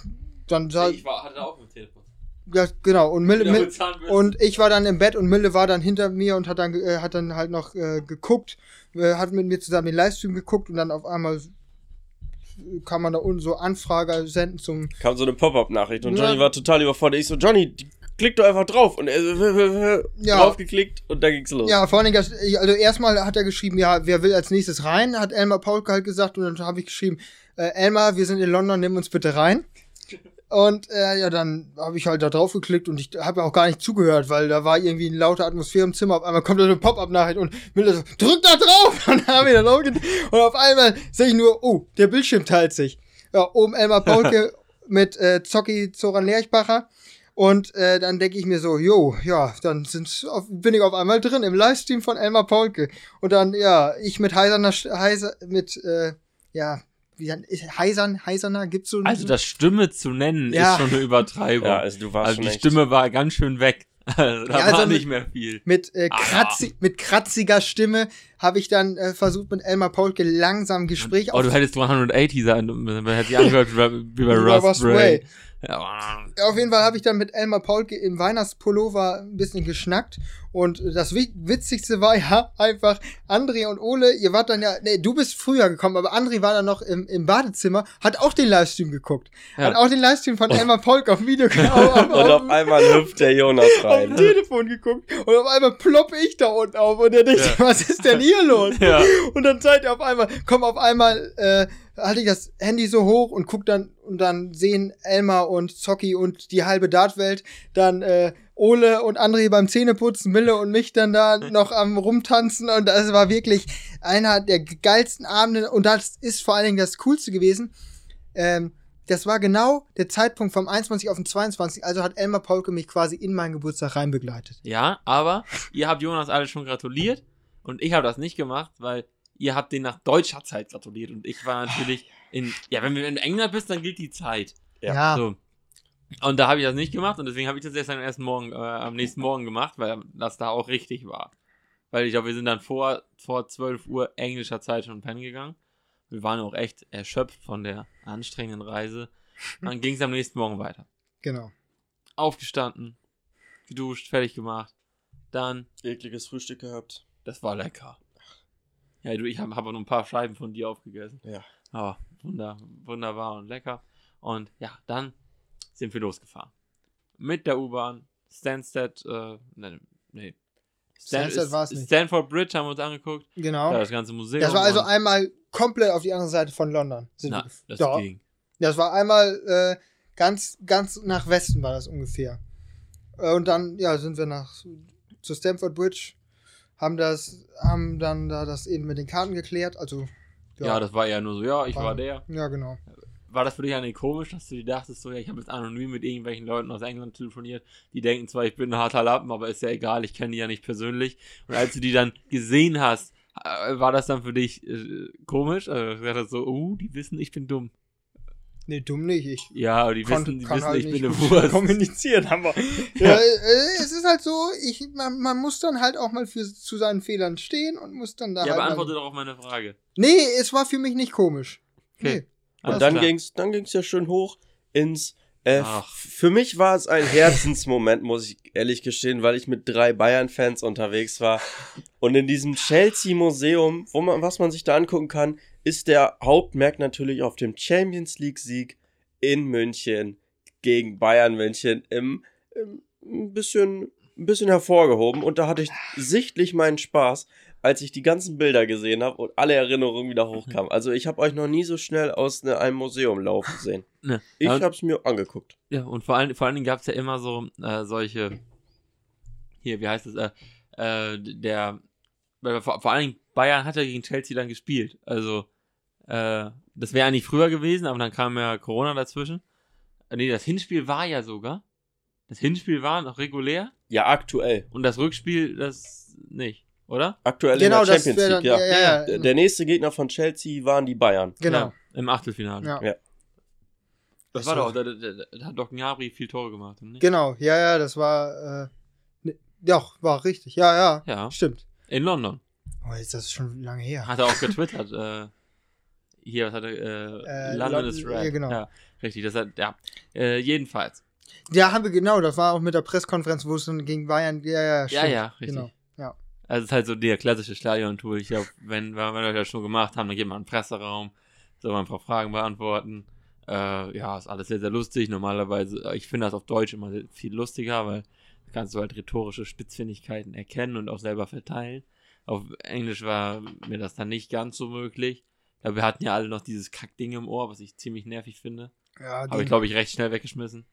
S1: dann sah... Ich war, hatte auch mit Zähneputzen. Ja, genau. Und, Mille, Mille, und ich war dann im Bett und Mille war dann hinter mir und hat dann, äh, hat dann halt noch äh, geguckt, äh, hat mit mir zusammen den Livestream geguckt und dann auf einmal kann man da unten so Anfrage senden zum.
S2: Kam so eine Pop-Up-Nachricht und ja. Johnny war total überfordert. Ich so, Johnny, klick doch einfach drauf. Und er äh, ja. drauf geklickt und dann ging's los.
S1: Ja, vor allen Dingen, also erstmal hat er geschrieben, ja, wer will als nächstes rein, hat Elmar Paulke halt gesagt und dann habe ich geschrieben, äh, Elmar, wir sind in London, nimm uns bitte rein. Und äh, ja, dann habe ich halt da drauf geklickt und ich habe auch gar nicht zugehört, weil da war irgendwie eine laute Atmosphäre im Zimmer. Auf einmal kommt da eine Pop-Up-Nachricht und Miller so, drück da drauf! Und dann habe ich da drauf Und auf einmal sehe ich nur, oh, der Bildschirm teilt sich. Ja, oben Elmar Paulke mit äh, Zocki Zoran Lerchbacher. Und äh, dann denke ich mir so, jo, ja, dann sind, bin ich auf einmal drin im Livestream von Elmar Paulke. Und dann, ja, ich mit heiserner, heiser, mit, äh, ja, wie Heisern, Heiserner gibt's so
S3: Also das Stimme zu nennen ja. ist schon eine Übertreibung. Ja, also du warst also die echt. Stimme war ganz schön weg. da ja, also war nicht mehr viel.
S1: Mit, äh, kratzi ah, mit kratziger Stimme habe ich dann äh, versucht, mit Elmar Paulke langsam Gespräch
S3: Oh, du hättest 180 sein, man hätte sich angehört wie bei Russ Bray.
S1: Ja. Auf jeden Fall habe ich dann mit Elmar Paulke im Weihnachtspullover ein bisschen geschnackt. Und das Witzigste war ja einfach, André und Ole, ihr wart dann ja, nee, du bist früher gekommen, aber André war dann noch im, im Badezimmer, hat auch den Livestream geguckt. Ja. Hat auch den Livestream von Elmar Paulke auf Video
S2: geguckt. und auf einmal hüpft der Jonas rein.
S1: Auf Telefon geguckt. Und auf einmal ploppe ich da unten auf und er denkt, ja. was ist denn hier los? Ja. Und dann seid ihr auf einmal, komm auf einmal, äh, halte ich das Handy so hoch und guck dann und dann sehen Elmar und Zocki und die halbe Dartwelt dann äh, Ole und André beim Zähneputzen, Mille und mich dann da noch am rumtanzen und das war wirklich einer der geilsten Abende und das ist vor allen Dingen das Coolste gewesen. Ähm, das war genau der Zeitpunkt vom 21 auf den 22, also hat Elmar Paulke mich quasi in meinen Geburtstag reinbegleitet.
S3: Ja, aber ihr habt Jonas alle schon gratuliert und ich habe das nicht gemacht, weil ihr habt den nach deutscher Zeit gratuliert und ich war natürlich in, ja, wenn du in England bist, dann gilt die Zeit.
S1: Ja. So.
S3: Und da habe ich das nicht gemacht und deswegen habe ich das erst am ersten Morgen, äh, am nächsten Morgen gemacht, weil das da auch richtig war. Weil ich glaube, wir sind dann vor, vor 12 Uhr englischer Zeit schon pennen gegangen. Wir waren auch echt erschöpft von der anstrengenden Reise. Dann ging es am nächsten Morgen weiter.
S1: Genau.
S3: Aufgestanden, geduscht, fertig gemacht. Dann.
S2: Ekliges Frühstück gehabt.
S3: Das war lecker. Ja, du, ich habe hab nur ein paar Scheiben von dir aufgegessen.
S2: Ja.
S3: Aber wunder, wunderbar und lecker. Und ja, dann sind wir losgefahren. Mit der U-Bahn, Stansted, äh, ne, nee. Stan Stansted war es nicht. Stanford Bridge haben wir uns angeguckt.
S1: Genau.
S3: Da das ganze Museum.
S1: Das war also einmal komplett auf die andere Seite von London.
S3: Sind Na, das da. ging.
S1: Das war einmal äh, ganz, ganz nach Westen war das ungefähr. Äh, und dann, ja, sind wir nach zu Stamford Bridge haben das, haben dann da das eben mit den Karten geklärt. Also
S3: ja, ja das war ja nur so, ja, ich war, war der.
S1: Ja, genau.
S3: War das für dich eigentlich komisch, dass du dir dachtest, so, ja, ich habe jetzt anonym mit irgendwelchen Leuten aus England telefoniert, die denken zwar, ich bin ein harter Lappen, aber ist ja egal, ich kenne die ja nicht persönlich. Und als du die dann gesehen hast, äh, war das dann für dich äh, komisch? Also, du so, oh, die wissen, ich bin dumm.
S1: Nee, dumm nicht. Ich
S3: ja, aber die kann, wissen, die wissen halt ich bin eine Wurst.
S1: Kommunizieren haben wir. ja, äh, es ist halt so, ich, man, man, muss dann halt auch mal für, zu seinen Fehlern stehen und muss dann da.
S3: Ja,
S1: halt
S3: beantworte doch auf meine Frage.
S1: Nee, es war für mich nicht komisch.
S3: Okay.
S2: Nee. Und dann ging es dann ging's ja schön hoch ins. Äh, für mich war es ein Herzensmoment, muss ich ehrlich gestehen, weil ich mit drei Bayern-Fans unterwegs war. Und in diesem Chelsea-Museum, wo man, was man sich da angucken kann, ist der Hauptmerk natürlich auf dem Champions League-Sieg in München gegen Bayern München im, im ein bisschen, ein bisschen hervorgehoben. Und da hatte ich sichtlich meinen Spaß, als ich die ganzen Bilder gesehen habe und alle Erinnerungen wieder hochkamen. Also ich habe euch noch nie so schnell aus ne, einem Museum laufen sehen. Ne. Ich habe es mir angeguckt.
S3: Ja, und vor allen, vor allen Dingen gab es ja immer so äh, solche, hier, wie heißt es, äh, äh, der, vor, vor allen Dingen Bayern hat ja gegen Chelsea dann gespielt. Also, äh, das wäre eigentlich früher gewesen, aber dann kam ja Corona dazwischen. Nee, das Hinspiel war ja sogar. Das Hinspiel war noch regulär.
S2: Ja, aktuell.
S3: Und das Rückspiel, das nicht, oder?
S2: Aktuell genau, in der Champions League, ja. Ja, ja, ja. Der nächste Gegner von Chelsea waren die Bayern.
S3: Genau. Im Achtelfinale. Ja. ja. Das, das war doch, da, da, da, hat doch Gnabry viel Tore gemacht.
S1: Nicht? Genau, ja, ja, das war, äh, ne, ja, war richtig. Ja, ja,
S3: ja.
S1: Stimmt.
S3: In London.
S1: Oh, jetzt das ist schon lange her.
S3: Hat er auch getwittert. äh, hier, was hat er? Äh, äh, London is red. Ja, genau. Ja, richtig, das hat, ja. Äh, jedenfalls.
S1: Ja, haben wir genau, das war auch mit der Pressekonferenz, wo es dann gegen Bayern, ja, ja,
S3: stimmt. Ja, ja, richtig. Genau. Also es ist halt so der klassische Stadion-Tool. Ich glaube, wenn, wenn wir das schon gemacht haben, dann geht man in den Presseraum, soll man ein paar Fragen beantworten. Äh, ja, ist alles sehr, sehr lustig. Normalerweise, äh, ich finde das auf Deutsch immer viel lustiger, weil kannst du halt rhetorische Spitzfindigkeiten erkennen und auch selber verteilen. Auf Englisch war mir das dann nicht ganz so möglich. Ja, wir hatten ja alle noch dieses Kackding im Ohr, was ich ziemlich nervig finde. Ja, Habe ich, glaube ich, recht schnell weggeschmissen.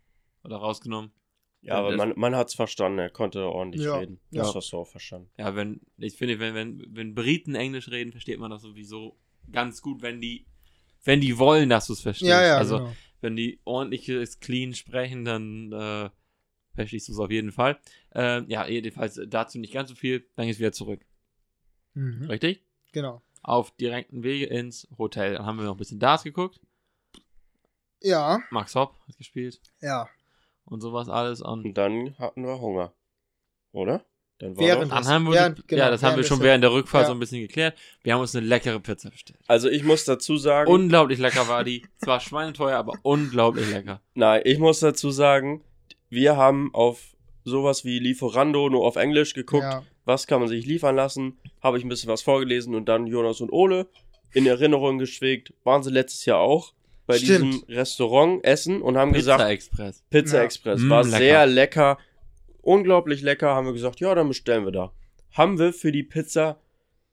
S3: Oder rausgenommen.
S2: Ja, aber man, man hat es verstanden, er konnte ordentlich ja, reden. Ja. Das hast du auch verstanden.
S3: Ja, wenn, ich finde, wenn, wenn, wenn Briten Englisch reden, versteht man das sowieso ganz gut, wenn die, wenn die wollen, dass du es verstehst. Ja, ja, also, genau. wenn die ordentliches Clean sprechen, dann äh, verstehst du es auf jeden Fall. Äh, ja, jedenfalls dazu nicht ganz so viel, dann geht's wieder zurück. Mhm. Richtig?
S1: Genau.
S3: Auf direkten Wege ins Hotel. Dann haben wir noch ein bisschen Darts geguckt.
S1: Ja.
S3: Max Hopp hat gespielt.
S1: Ja.
S3: Und sowas alles. Und,
S2: und dann hatten wir Hunger. Oder?
S3: Dann war während dann haben wir, während, genau, ja, das haben wir schon während der Rückfahrt ja. so ein bisschen geklärt. Wir haben uns eine leckere Pizza bestellt.
S2: Also ich muss dazu sagen.
S3: Unglaublich lecker war die. Zwar schweineteuer, aber unglaublich lecker.
S2: Nein, ich muss dazu sagen, wir haben auf sowas wie Lieferando nur auf Englisch geguckt. Ja. Was kann man sich liefern lassen? Habe ich ein bisschen was vorgelesen und dann Jonas und Ole in Erinnerung geschwegt. Waren sie letztes Jahr auch bei Stimmt. diesem Restaurant essen und haben Pizza gesagt.
S3: Express.
S2: Pizza ja. Express. Mm, war lecker. sehr lecker. Unglaublich lecker. Haben wir gesagt, ja, dann bestellen wir da. Haben wir für die Pizza,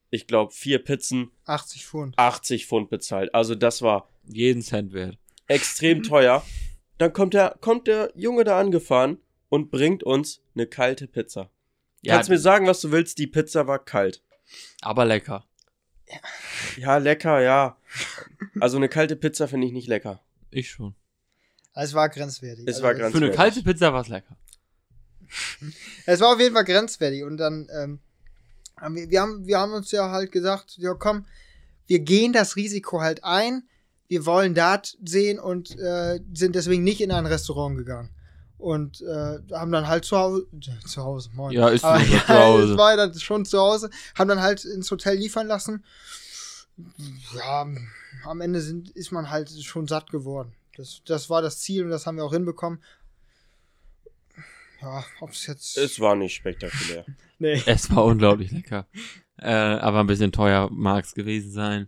S2: ich glaube, vier Pizzen.
S1: 80 Pfund.
S2: 80 Pfund bezahlt. Also das war.
S3: Jeden Cent wert.
S2: Extrem teuer. Dann kommt der, kommt der Junge da angefahren und bringt uns eine kalte Pizza. Ja, Kannst mir sagen, was du willst, die Pizza war kalt.
S3: Aber lecker.
S2: Ja, lecker, ja. Also eine kalte Pizza finde ich nicht lecker.
S3: Ich schon.
S1: Es war grenzwertig.
S2: Es also war grenzwertig.
S3: Für eine kalte Pizza war es lecker.
S1: es war auf jeden Fall grenzwertig. Und dann, ähm, haben wir, wir, haben, wir haben uns ja halt gesagt, ja komm, wir gehen das Risiko halt ein. Wir wollen Dart sehen und äh, sind deswegen nicht in ein Restaurant gegangen und äh, haben dann halt zu Hause, zu Hause, moin.
S3: Ja, ist Aber, ja, zu Hause.
S1: war dann schon zu Hause, haben dann halt ins Hotel liefern lassen. Ja, am Ende sind, ist man halt schon satt geworden. Das, das war das Ziel und das haben wir auch hinbekommen. Ja, ob es jetzt.
S2: Es war nicht spektakulär.
S3: nee. Es war unglaublich lecker. Äh, aber ein bisschen teuer mag es gewesen sein.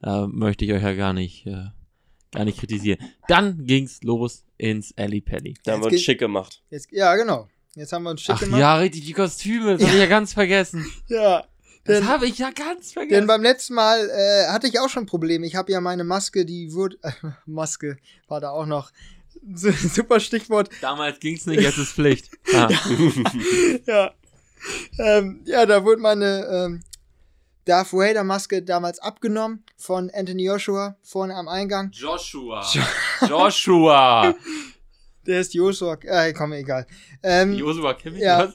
S3: Da möchte ich euch ja gar nicht, äh, gar nicht kritisieren. Dann ging's los ins Alley Pally.
S2: Da haben wir uns schick gemacht.
S1: Jetzt, ja, genau. Jetzt haben wir uns schick
S3: Ach,
S1: gemacht.
S3: Ja, richtig, die Kostüme, das ja. habe ich ja ganz vergessen.
S1: ja.
S3: Das habe ich ja ganz vergessen.
S1: Denn beim letzten Mal äh, hatte ich auch schon Probleme. Ich habe ja meine Maske, die wurde. Äh, Maske war da auch noch. Super Stichwort.
S3: Damals ging's nicht, jetzt ist Pflicht. Ah.
S1: ja. Ähm, ja, da wurde meine ähm, Darth Vader Maske damals abgenommen von Anthony Joshua vorne am Eingang.
S3: Joshua. Joshua.
S1: Der ist Joshua. Äh, komm, egal. Ähm,
S3: Joshua Kimmich?
S1: Ja.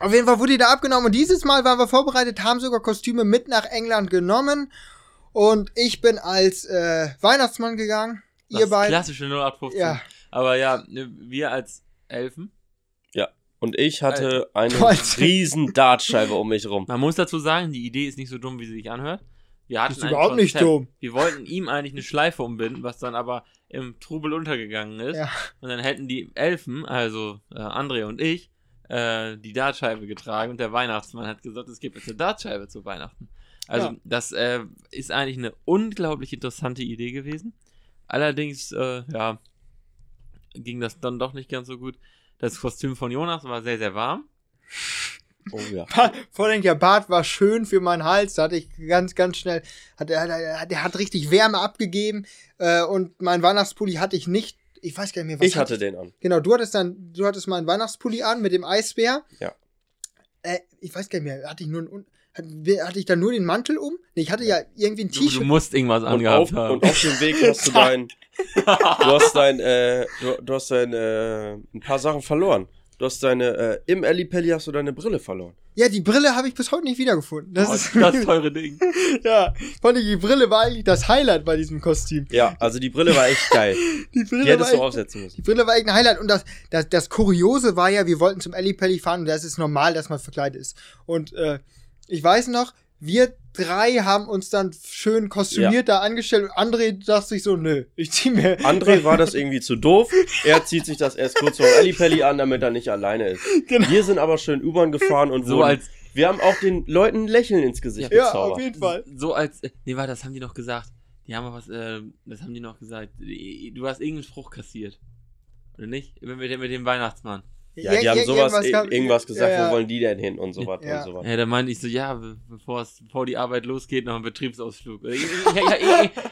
S1: Auf jeden Fall wurde die da abgenommen und dieses Mal waren wir vorbereitet, haben sogar Kostüme mit nach England genommen und ich bin als äh, Weihnachtsmann gegangen.
S3: Das ihr beiden. Klassische 0815. Ja. Aber ja, wir als Elfen
S2: und ich hatte eine riesen Dartscheibe um mich rum.
S3: Man muss dazu sagen, die Idee ist nicht so dumm, wie sie sich anhört.
S1: Wir hatten ist überhaupt nicht Konzept. dumm.
S3: Wir wollten ihm eigentlich eine Schleife umbinden, was dann aber im Trubel untergegangen ist. Ja. Und dann hätten die Elfen, also äh, André und ich, äh, die Dartscheibe getragen und der Weihnachtsmann hat gesagt, es gibt jetzt eine Dartscheibe zu Weihnachten. Also ja. das äh, ist eigentlich eine unglaublich interessante Idee gewesen. Allerdings, äh, ja, ging das dann doch nicht ganz so gut. Das Kostüm von Jonas war sehr, sehr warm.
S1: Oh ja. Vor allem der Bart war schön für meinen Hals. Da hatte ich ganz, ganz schnell, hat, der, der hat richtig Wärme abgegeben. Äh, und mein Weihnachtspulli hatte ich nicht. Ich weiß gar nicht mehr,
S2: was. Ich hatte ich. den an.
S1: Genau, du hattest dann, du hattest meinen Weihnachtspulli an mit dem Eisbär.
S2: Ja.
S1: Äh, ich weiß gar nicht mehr, hatte ich nur einen, hatte ich da nur den Mantel um? Nee, ich hatte ja irgendwie ein T-Shirt.
S3: Du, du, musst irgendwas angehabt haben.
S2: Und auf dem Weg hast du dein, du hast dein, äh, du, du hast dein, äh, ein paar Sachen verloren. Du hast deine, äh, im Ellipelli hast du deine Brille verloren.
S1: Ja, die Brille habe ich bis heute nicht wiedergefunden.
S3: Das oh, ist das teure Ding.
S1: ja, fand ich, die Brille war eigentlich das Highlight bei diesem Kostüm.
S2: Ja, also die Brille war echt geil. die Brille die hättest du aufsetzen müssen.
S1: Die Brille war echt ein Highlight. Und das, das, das Kuriose war ja, wir wollten zum Ellipelli fahren und das ist normal, dass man verkleidet ist. Und äh, ich weiß noch, wir drei haben uns dann schön kostümiert ja. da angestellt und André dachte sich so, nö, ich zieh mir.
S2: André war das irgendwie zu doof. Er zieht sich das erst kurz vor Ellipelli an, damit er nicht alleine ist. Genau. Wir sind aber schön U-Bahn gefahren und so wurden, als wir haben auch den Leuten ein Lächeln ins Gesicht ja, gezaubert. Ja, auf jeden
S3: Fall. So als, nee, war das haben die noch gesagt. Die haben was, äh, das haben die noch gesagt. Du hast irgendeinen Spruch kassiert. Oder nicht? Mit, mit dem Weihnachtsmann.
S2: Ja, die haben sowas, irgendwas, irgendwas gesagt, ja, ja. wo wollen die denn hin und so was ja. und so was.
S3: Ja, da meinte ich so, ja, bevor, es, bevor die Arbeit losgeht, noch ein Betriebsausflug.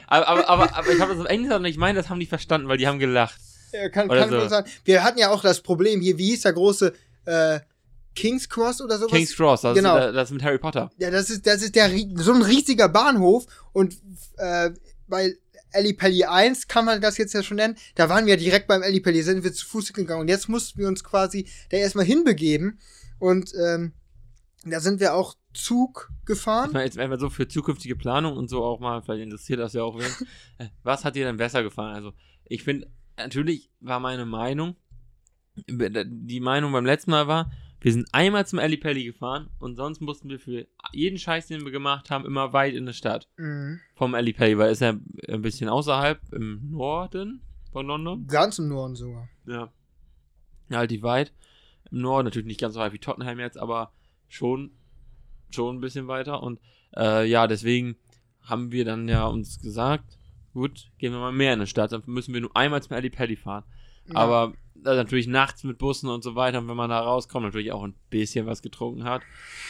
S3: aber, aber, aber, aber ich habe das auf Englisch und ich meine, das haben die verstanden, weil die haben gelacht.
S1: Ja, kann, kann so. sein. Wir hatten ja auch das Problem hier, wie hieß der große äh, King's Cross oder sowas?
S3: King's Cross, das, genau. ist, das ist mit Harry Potter.
S1: Ja, das ist, das ist der, so ein riesiger Bahnhof und äh, Ellipelli 1 kann man das jetzt ja schon nennen. Da waren wir direkt beim Ellipelli, sind wir zu Fuß gegangen. Und jetzt mussten wir uns quasi da erstmal hinbegeben. Und ähm, da sind wir auch Zug gefahren. Ich
S3: meine, jetzt einfach so für zukünftige Planung und so auch mal, vielleicht interessiert das ja auch wen. Äh, was hat dir denn besser gefallen? Also, ich finde, natürlich war meine Meinung, die Meinung beim letzten Mal war, wir sind einmal zum Ellipelli gefahren und sonst mussten wir für jeden Scheiß, den wir gemacht haben, immer weit in der Stadt. Mhm. Vom Ellipelli, weil es ja ein bisschen außerhalb im Norden von London.
S1: Ganz im Norden sogar.
S3: Ja. Relativ weit. Im Norden, natürlich nicht ganz so weit wie Tottenham jetzt, aber schon, schon ein bisschen weiter. Und äh, ja, deswegen haben wir dann ja uns gesagt, gut, gehen wir mal mehr in die Stadt, dann müssen wir nur einmal zum Ellipelli fahren. Ja. Aber natürlich nachts mit Bussen und so weiter. Und wenn man da rauskommt, natürlich auch ein bisschen was getrunken hat.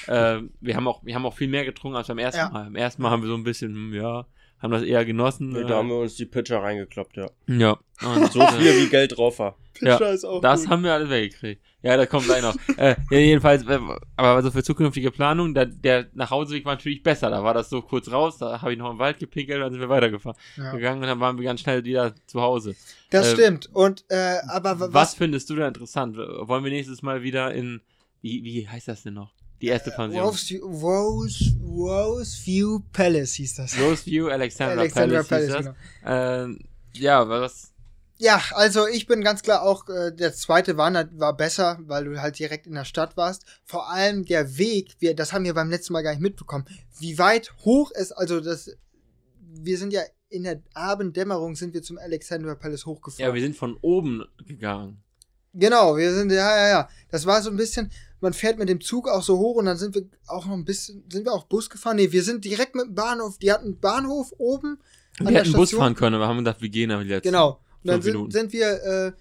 S3: Äh, wir, haben auch, wir haben auch viel mehr getrunken als beim ersten ja. Mal. Beim ersten Mal haben wir so ein bisschen, hm, ja, haben das eher genossen.
S2: Nee, da haben wir uns die Pitcher reingekloppt, ja.
S3: Ja.
S2: Und so viel wie Geld drauf war.
S3: Pitcher ja, ist auch Das gut. haben wir alle weggekriegt. Ja, da kommt gleich noch. äh, jedenfalls, äh, aber also für zukünftige Planung, der, der Nachhauseweg war natürlich besser. Da war das so kurz raus, da habe ich noch im Wald gepinkelt, dann sind wir weitergefahren. Ja. Gegangen und dann waren wir ganz schnell wieder zu Hause.
S1: Das äh, stimmt. Und, äh, aber
S3: was, was findest du da interessant? Wollen wir nächstes Mal wieder in, wie, wie heißt das denn noch? Die erste Pension.
S1: Rose, Rose, Roseview Palace hieß das.
S3: Roseview Alexandra, Alexandra Palace, Palace genau. äh, ja, was?
S1: Ja, also ich bin ganz klar auch, äh, der zweite war, war besser, weil du halt direkt in der Stadt warst. Vor allem der Weg, wir, das haben wir beim letzten Mal gar nicht mitbekommen, wie weit hoch es, also das, wir sind ja in der Abenddämmerung sind wir zum Alexandra Palace hochgefahren.
S3: Ja, wir sind von oben gegangen.
S1: Genau, wir sind, ja, ja, ja. Das war so ein bisschen, man fährt mit dem Zug auch so hoch und dann sind wir auch noch ein bisschen, sind wir auch Bus gefahren? Nee, wir sind direkt mit dem Bahnhof, die hatten einen Bahnhof oben.
S3: Wir hätten Bus fahren können, aber haben gedacht, wir gehen aber jetzt.
S1: Genau. Und dann sind, sind, wir, äh,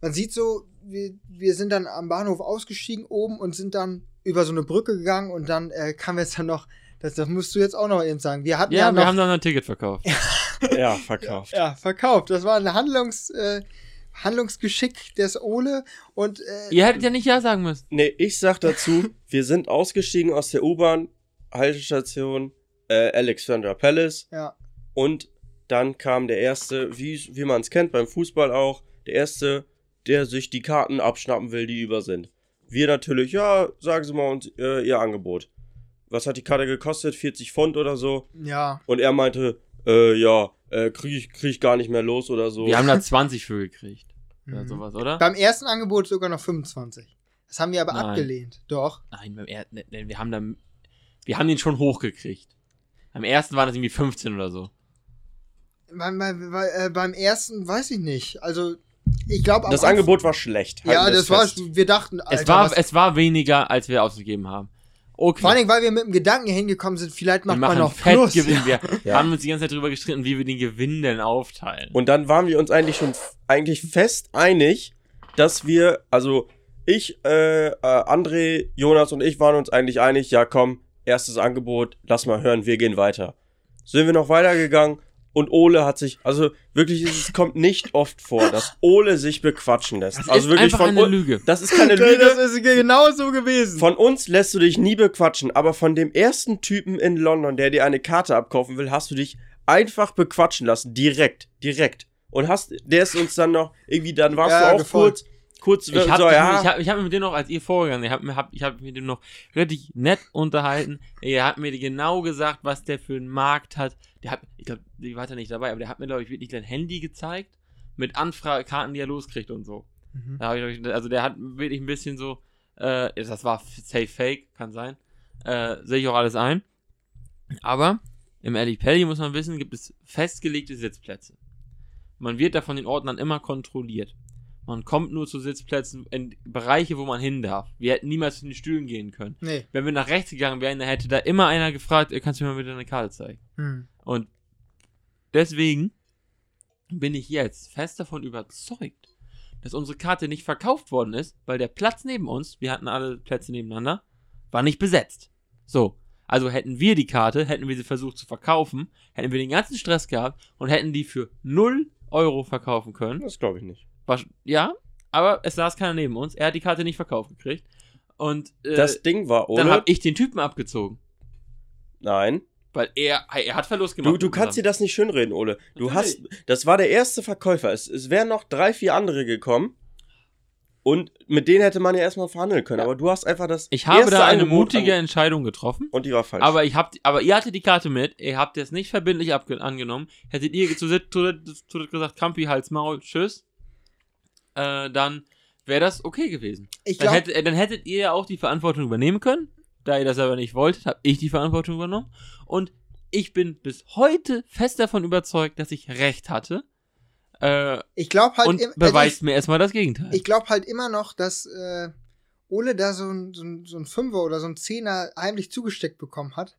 S1: man sieht so, wir, wir sind dann am Bahnhof ausgestiegen oben und sind dann über so eine Brücke gegangen und dann äh, kam jetzt dann noch, das, das musst du jetzt auch noch eben sagen. Wir hatten
S3: ja,
S1: ja
S3: wir noch, haben dann ein Ticket verkauft.
S2: ja, verkauft.
S1: Ja, verkauft. Das war ein Handlungs, äh, Handlungsgeschick des Ole und äh,
S3: Ihr hättet ja nicht Ja sagen müssen.
S2: Nee, ich sag dazu, wir sind ausgestiegen aus der U-Bahn, Haltestation äh, Alexandra Palace.
S1: Ja.
S2: Und dann kam der erste, wie, wie man es kennt beim Fußball auch, der erste, der sich die Karten abschnappen will, die über sind. Wir natürlich, ja, sagen Sie mal uns äh, Ihr Angebot. Was hat die Karte gekostet? 40 Pfund oder so?
S1: Ja.
S2: Und er meinte, äh, ja, äh, kriege ich, krieg ich gar nicht mehr los oder so.
S3: Wir haben da 20 für gekriegt. Oder mhm. sowas, oder?
S1: Beim ersten Angebot sogar noch 25. Das haben wir aber Nein. abgelehnt. Doch.
S3: Nein, beim er ne, ne, wir haben dann, wir haben den schon hochgekriegt. Beim ersten waren das irgendwie 15 oder so.
S1: Beim, beim, äh, beim ersten weiß ich nicht. Also, ich glaube
S2: Das Angebot war schlecht.
S1: Ja, das, das war, wir dachten,
S3: Alter, es war, es war weniger, als wir ausgegeben haben.
S1: Okay. Vor allem, weil wir mit dem Gedanken hier hingekommen sind, vielleicht macht man noch Plus.
S3: Gewinn. Wir ja. haben uns die ganze Zeit darüber gestritten, wie wir den Gewinn denn aufteilen.
S2: Und dann waren wir uns eigentlich schon eigentlich fest einig, dass wir, also ich, äh, äh, André, Jonas und ich waren uns eigentlich einig, ja komm, erstes Angebot, lass mal hören, wir gehen weiter. Sind wir noch weitergegangen und Ole hat sich, also wirklich, es kommt nicht oft vor, dass Ole sich bequatschen lässt. Das also wirklich von
S3: eine Lüge.
S2: Das ist keine Lüge.
S1: Das ist genau so gewesen.
S2: Von uns lässt du dich nie bequatschen, aber von dem ersten Typen in London, der dir eine Karte abkaufen will, hast du dich einfach bequatschen lassen. Direkt, direkt. Und hast, der ist uns dann noch, irgendwie, dann warst ja, du auch gefolgt. kurz kurz
S3: ich hab, so, ja. Ich habe ich hab mit dem noch, als ihr vorgegangen, ich habe hab, ich hab mit dem noch richtig nett unterhalten. Er hat mir genau gesagt, was der für einen Markt hat. Der hat, ich glaube, die war da nicht dabei, aber der hat mir, glaube ich, wirklich sein Handy gezeigt mit Anfragekarten, die er loskriegt und so. Mhm. Da ich, also der hat wirklich ein bisschen so, äh, das war safe fake, kann sein. Äh, Sehe ich auch alles ein. Aber im Ali Pelli muss man wissen, gibt es festgelegte Sitzplätze. Man wird da von den Ordnern immer kontrolliert. Man kommt nur zu Sitzplätzen in Bereiche, wo man hin darf. Wir hätten niemals zu den Stühlen gehen können. Nee. Wenn wir nach rechts gegangen wären, dann hätte da immer einer gefragt, kannst du mir mal bitte eine Karte zeigen? Hm. Und deswegen bin ich jetzt fest davon überzeugt, dass unsere Karte nicht verkauft worden ist, weil der Platz neben uns, wir hatten alle Plätze nebeneinander, war nicht besetzt. So. Also hätten wir die Karte, hätten wir sie versucht zu verkaufen, hätten wir den ganzen Stress gehabt und hätten die für 0 Euro verkaufen können.
S2: Das glaube ich nicht.
S3: War, ja, aber es saß keiner neben uns. Er hat die Karte nicht verkauft gekriegt. Und
S2: äh, das Ding war,
S3: oder? Dann habe ich den Typen abgezogen.
S2: Nein.
S3: Weil er, er hat Verlust gemacht.
S2: Du, du kannst dir das nicht schönreden, Ole. Du Natürlich. hast, das war der erste Verkäufer. Es, es wären noch drei, vier andere gekommen. Und mit denen hätte man ja erstmal verhandeln können. Ja. Aber du hast einfach das.
S3: Ich habe da eine mutige Entscheidung getroffen.
S2: Und die war falsch.
S3: Aber, ich hab, aber ihr hattet die Karte mit. Ihr habt es nicht verbindlich angenommen. Hättet ihr zu, zu, zu, gesagt, Kampi, Hals, Maul, tschüss äh, dann wäre das okay gewesen. Ich glaub, dann, hätte, dann hättet ihr ja auch die Verantwortung übernehmen können. Da ihr das aber nicht wolltet, habe ich die Verantwortung übernommen. Und ich bin bis heute fest davon überzeugt, dass ich recht hatte. Äh,
S1: ich glaube halt.
S3: Und im, beweist also mir erstmal das Gegenteil.
S1: Ich glaube halt immer noch, dass äh, Ole da so ein, so, ein, so ein Fünfer oder so ein Zehner heimlich zugesteckt bekommen hat.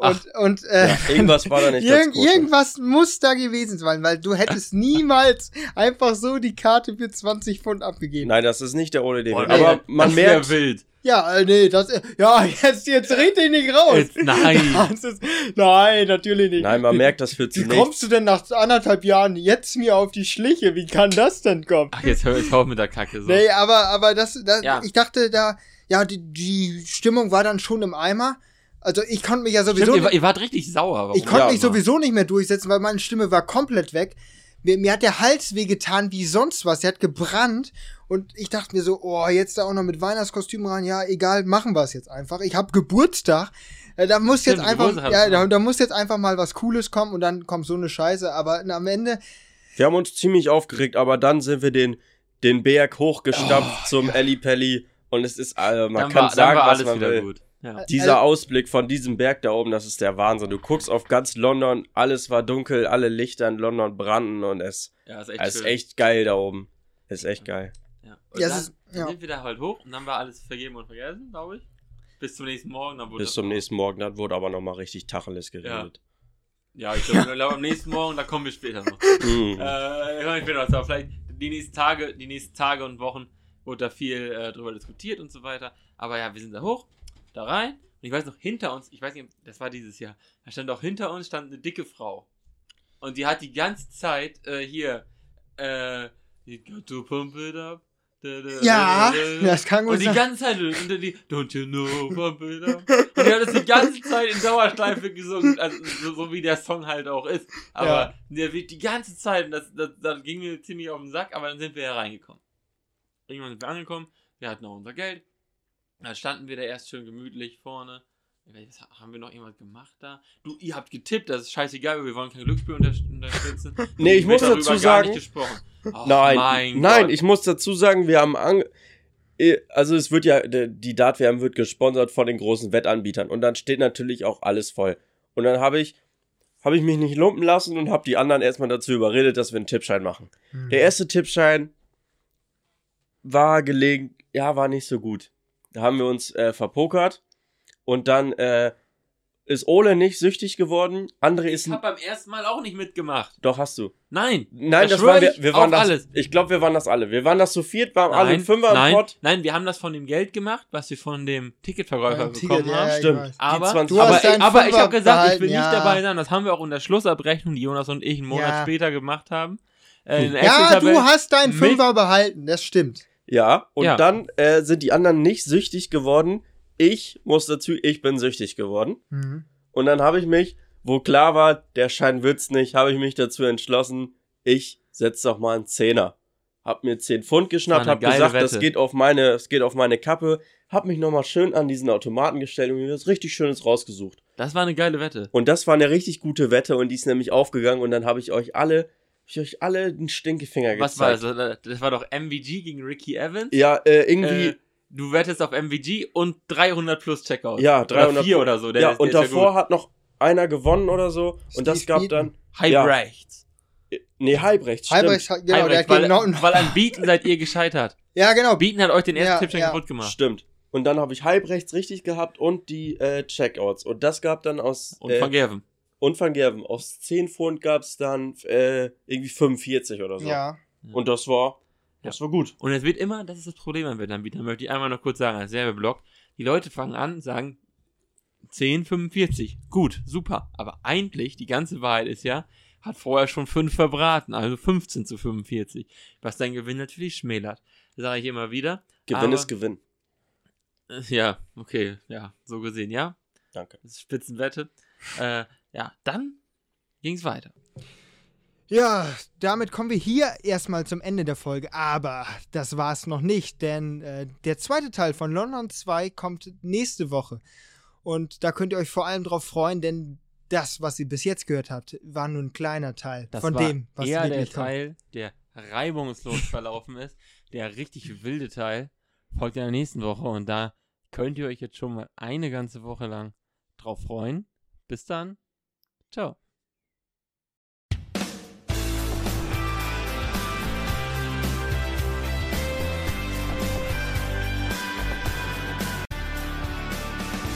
S1: Und, Ach, und äh,
S2: ja, irgendwas war da nicht
S1: irg Irgendwas muss da gewesen sein, weil du hättest niemals einfach so die Karte für 20 Pfund abgegeben.
S2: Nein, das ist nicht der Ole oh, Aber man merkt.
S3: wild.
S1: Ja, äh, nee, das, ja, jetzt, jetzt red dich nicht raus. Jetzt,
S3: nein.
S1: Ist, nein, natürlich nicht.
S2: Nein, man merkt das für
S1: Wie nichts. kommst du denn nach anderthalb Jahren jetzt mir auf die Schliche? Wie kann das denn kommen?
S3: Ach, jetzt hör ich auf mit der Kacke. So.
S1: Nee, aber, aber das, das ja. ich dachte da, ja, die, die Stimmung war dann schon im Eimer. Also ich konnte mich ja sowieso.
S3: Stimmt, ihr, ihr, wart richtig sauer.
S1: Warum? Ich konnte ja, mich sowieso nicht mehr durchsetzen, weil meine Stimme war komplett weg. Mir, mir hat der Hals wehgetan wie sonst was. Der hat gebrannt. Und ich dachte mir so, oh, jetzt da auch noch mit Weihnachtskostüm rein. Ja, egal, machen wir es jetzt einfach. Ich habe Geburtstag. Äh, da muss jetzt einfach, ja, da, da, muss jetzt einfach mal was Cooles kommen und dann kommt so eine Scheiße. Aber am Ende.
S2: Wir haben uns ziemlich aufgeregt, aber dann sind wir den, den Berg hochgestampft oh, zum ja. Elli Pelli. Und es ist, also man dann kann war, sagen, was man will. Gut. Ja. Dieser also, Ausblick von diesem Berg da oben, das ist der Wahnsinn. Du guckst auf ganz London, alles war dunkel, alle Lichter in London brannten und es, ja, ist, echt es ist echt geil da oben. Ist echt geil.
S3: Ja, und ja, dann ist, ja. sind wir da halt hoch und dann war alles vergeben und vergessen, glaube ich. Bis zum nächsten Morgen. Dann
S2: wurde Bis zum nächsten Morgen, dann wurde aber nochmal richtig Tacheles geredet.
S3: Ja, ich glaube, glaub, am nächsten Morgen, da kommen wir später noch. mm. äh, ich bin noch, vielleicht die nächsten Tage, die nächsten Tage und Wochen wurde da viel äh, drüber diskutiert und so weiter. Aber ja, wir sind da hoch da rein. Und ich weiß noch, hinter uns, ich weiß nicht, das war dieses Jahr, da stand auch hinter uns stand eine dicke Frau. Und die hat die ganze Zeit äh, hier, äh, you got to pump it up.
S1: Ja, das kann gut
S3: Und die ganze Zeit, und die, don't you know, pump it up. Und die hat das die ganze Zeit in Dauerschleife gesungen, also so, so wie der Song halt auch ist. Aber ja. der wird die ganze Zeit, und das, das, das ging mir ziemlich auf den Sack, aber dann sind wir hereingekommen. Irgendwann sind wir angekommen, wir hatten auch unser Geld, da standen wir da erst schön gemütlich vorne. Haben wir noch irgendwas gemacht da? Du, ihr habt getippt, das ist scheißegal, wir wollen kein Glücksspiel unterstützen.
S2: nee, ich muss dazu sagen. Oh, nein, nein, Gott. ich muss dazu sagen, wir haben an, also es wird ja, die Dart-WM wird gesponsert von den großen Wettanbietern und dann steht natürlich auch alles voll. Und dann habe ich, habe ich mich nicht lumpen lassen und habe die anderen erstmal dazu überredet, dass wir einen Tippschein machen. Hm. Der erste Tippschein war gelegen, ja, war nicht so gut. Da haben wir uns äh, verpokert und dann äh, ist Ole nicht süchtig geworden. André ist.
S3: Ich hab beim ersten Mal auch nicht mitgemacht.
S2: Doch, hast du.
S3: Nein.
S2: Nein, das, das waren wir. Wir waren das. Alles. Ich glaube, wir waren das alle. Wir waren das zu viert, waren nein, alle Fünfer
S3: nein,
S2: im Pott.
S3: Nein, wir haben das von dem Geld gemacht, was wir von dem Ticketverkäufer ja, bekommen
S2: Ticket,
S3: haben.
S2: Ja, Stimmt.
S3: Aber, aber, aber ich habe gesagt, behalten, ich will ja. nicht dabei sein. Das haben wir auch in der Schlussabrechnung, die Jonas und ich einen Monat später gemacht haben.
S1: Äh, ja, du hast deinen Fünfer behalten, das stimmt.
S2: Ja, und dann äh, sind die anderen nicht süchtig geworden. Ich muss dazu, ich bin süchtig geworden. Mhm. Und dann habe ich mich, wo klar war, der Schein wird's nicht, habe ich mich dazu entschlossen, ich setze doch mal einen Zehner. Hab mir 10 Pfund geschnappt, hab gesagt, Wette. das geht auf meine, das geht auf meine Kappe, hab mich nochmal schön an diesen Automaten gestellt und mir was richtig Schönes rausgesucht.
S3: Das war eine geile Wette.
S2: Und das war eine richtig gute Wette und die ist nämlich aufgegangen und dann habe ich euch alle, ich euch alle einen Stinkefinger
S3: gezeigt. Was war das? Das war doch MVG gegen Ricky Evans?
S2: Ja, äh, irgendwie. Äh,
S3: du wettest auf MVG und 300 plus Checkout.
S2: Ja, 300
S3: oder 4 oder so.
S2: Der, ja, und davor ja hat noch einer gewonnen oder so. Steve und das gab dann.
S3: Halb ja. rechts.
S2: Nee, halb rechts. Halb rechts,
S3: genau, Halbrechts, weil, genau, weil an Bieten seid ihr gescheitert.
S1: Ja, genau.
S3: Bieten hat euch den ersten ja, Tippschein ja. kaputt gemacht.
S2: Stimmt. Und dann habe ich halb rechts richtig gehabt und die äh, Checkouts. Und das gab dann aus.
S3: Und äh, Van Gerven.
S2: Und Van Gerven. Aus 10 Pfund gab es dann äh, irgendwie 45 oder so.
S1: Ja.
S2: Und das war das war gut.
S3: Und es wird immer, das ist das Problem an Wettanbietern, möchte ich einmal noch kurz sagen, als Werbeblock. Die Leute fangen an, sagen 10, 45. Gut, super. Aber eigentlich, die ganze Wahrheit ist ja, hat vorher schon 5 verbraten, also 15 zu 45. Was dein Gewinn natürlich schmälert. Das sage ich immer wieder.
S2: Gewinn aber, ist Gewinn.
S3: Ja, okay, ja, so gesehen, ja.
S2: Danke.
S3: Das ist Spitzenwette. äh, ja, dann ging es weiter.
S1: Ja, damit kommen wir hier erstmal zum Ende der Folge. Aber das war es noch nicht, denn äh, der zweite Teil von London 2 kommt nächste Woche. Und da könnt ihr euch vor allem drauf freuen, denn das, was ihr bis jetzt gehört habt, war nur ein kleiner Teil
S3: das
S1: von dem,
S3: was eher der kommt. Teil, der reibungslos verlaufen ist. Der richtig wilde Teil folgt in der nächsten Woche und da könnt ihr euch jetzt schon mal eine ganze Woche lang drauf freuen. Bis dann. Ciao.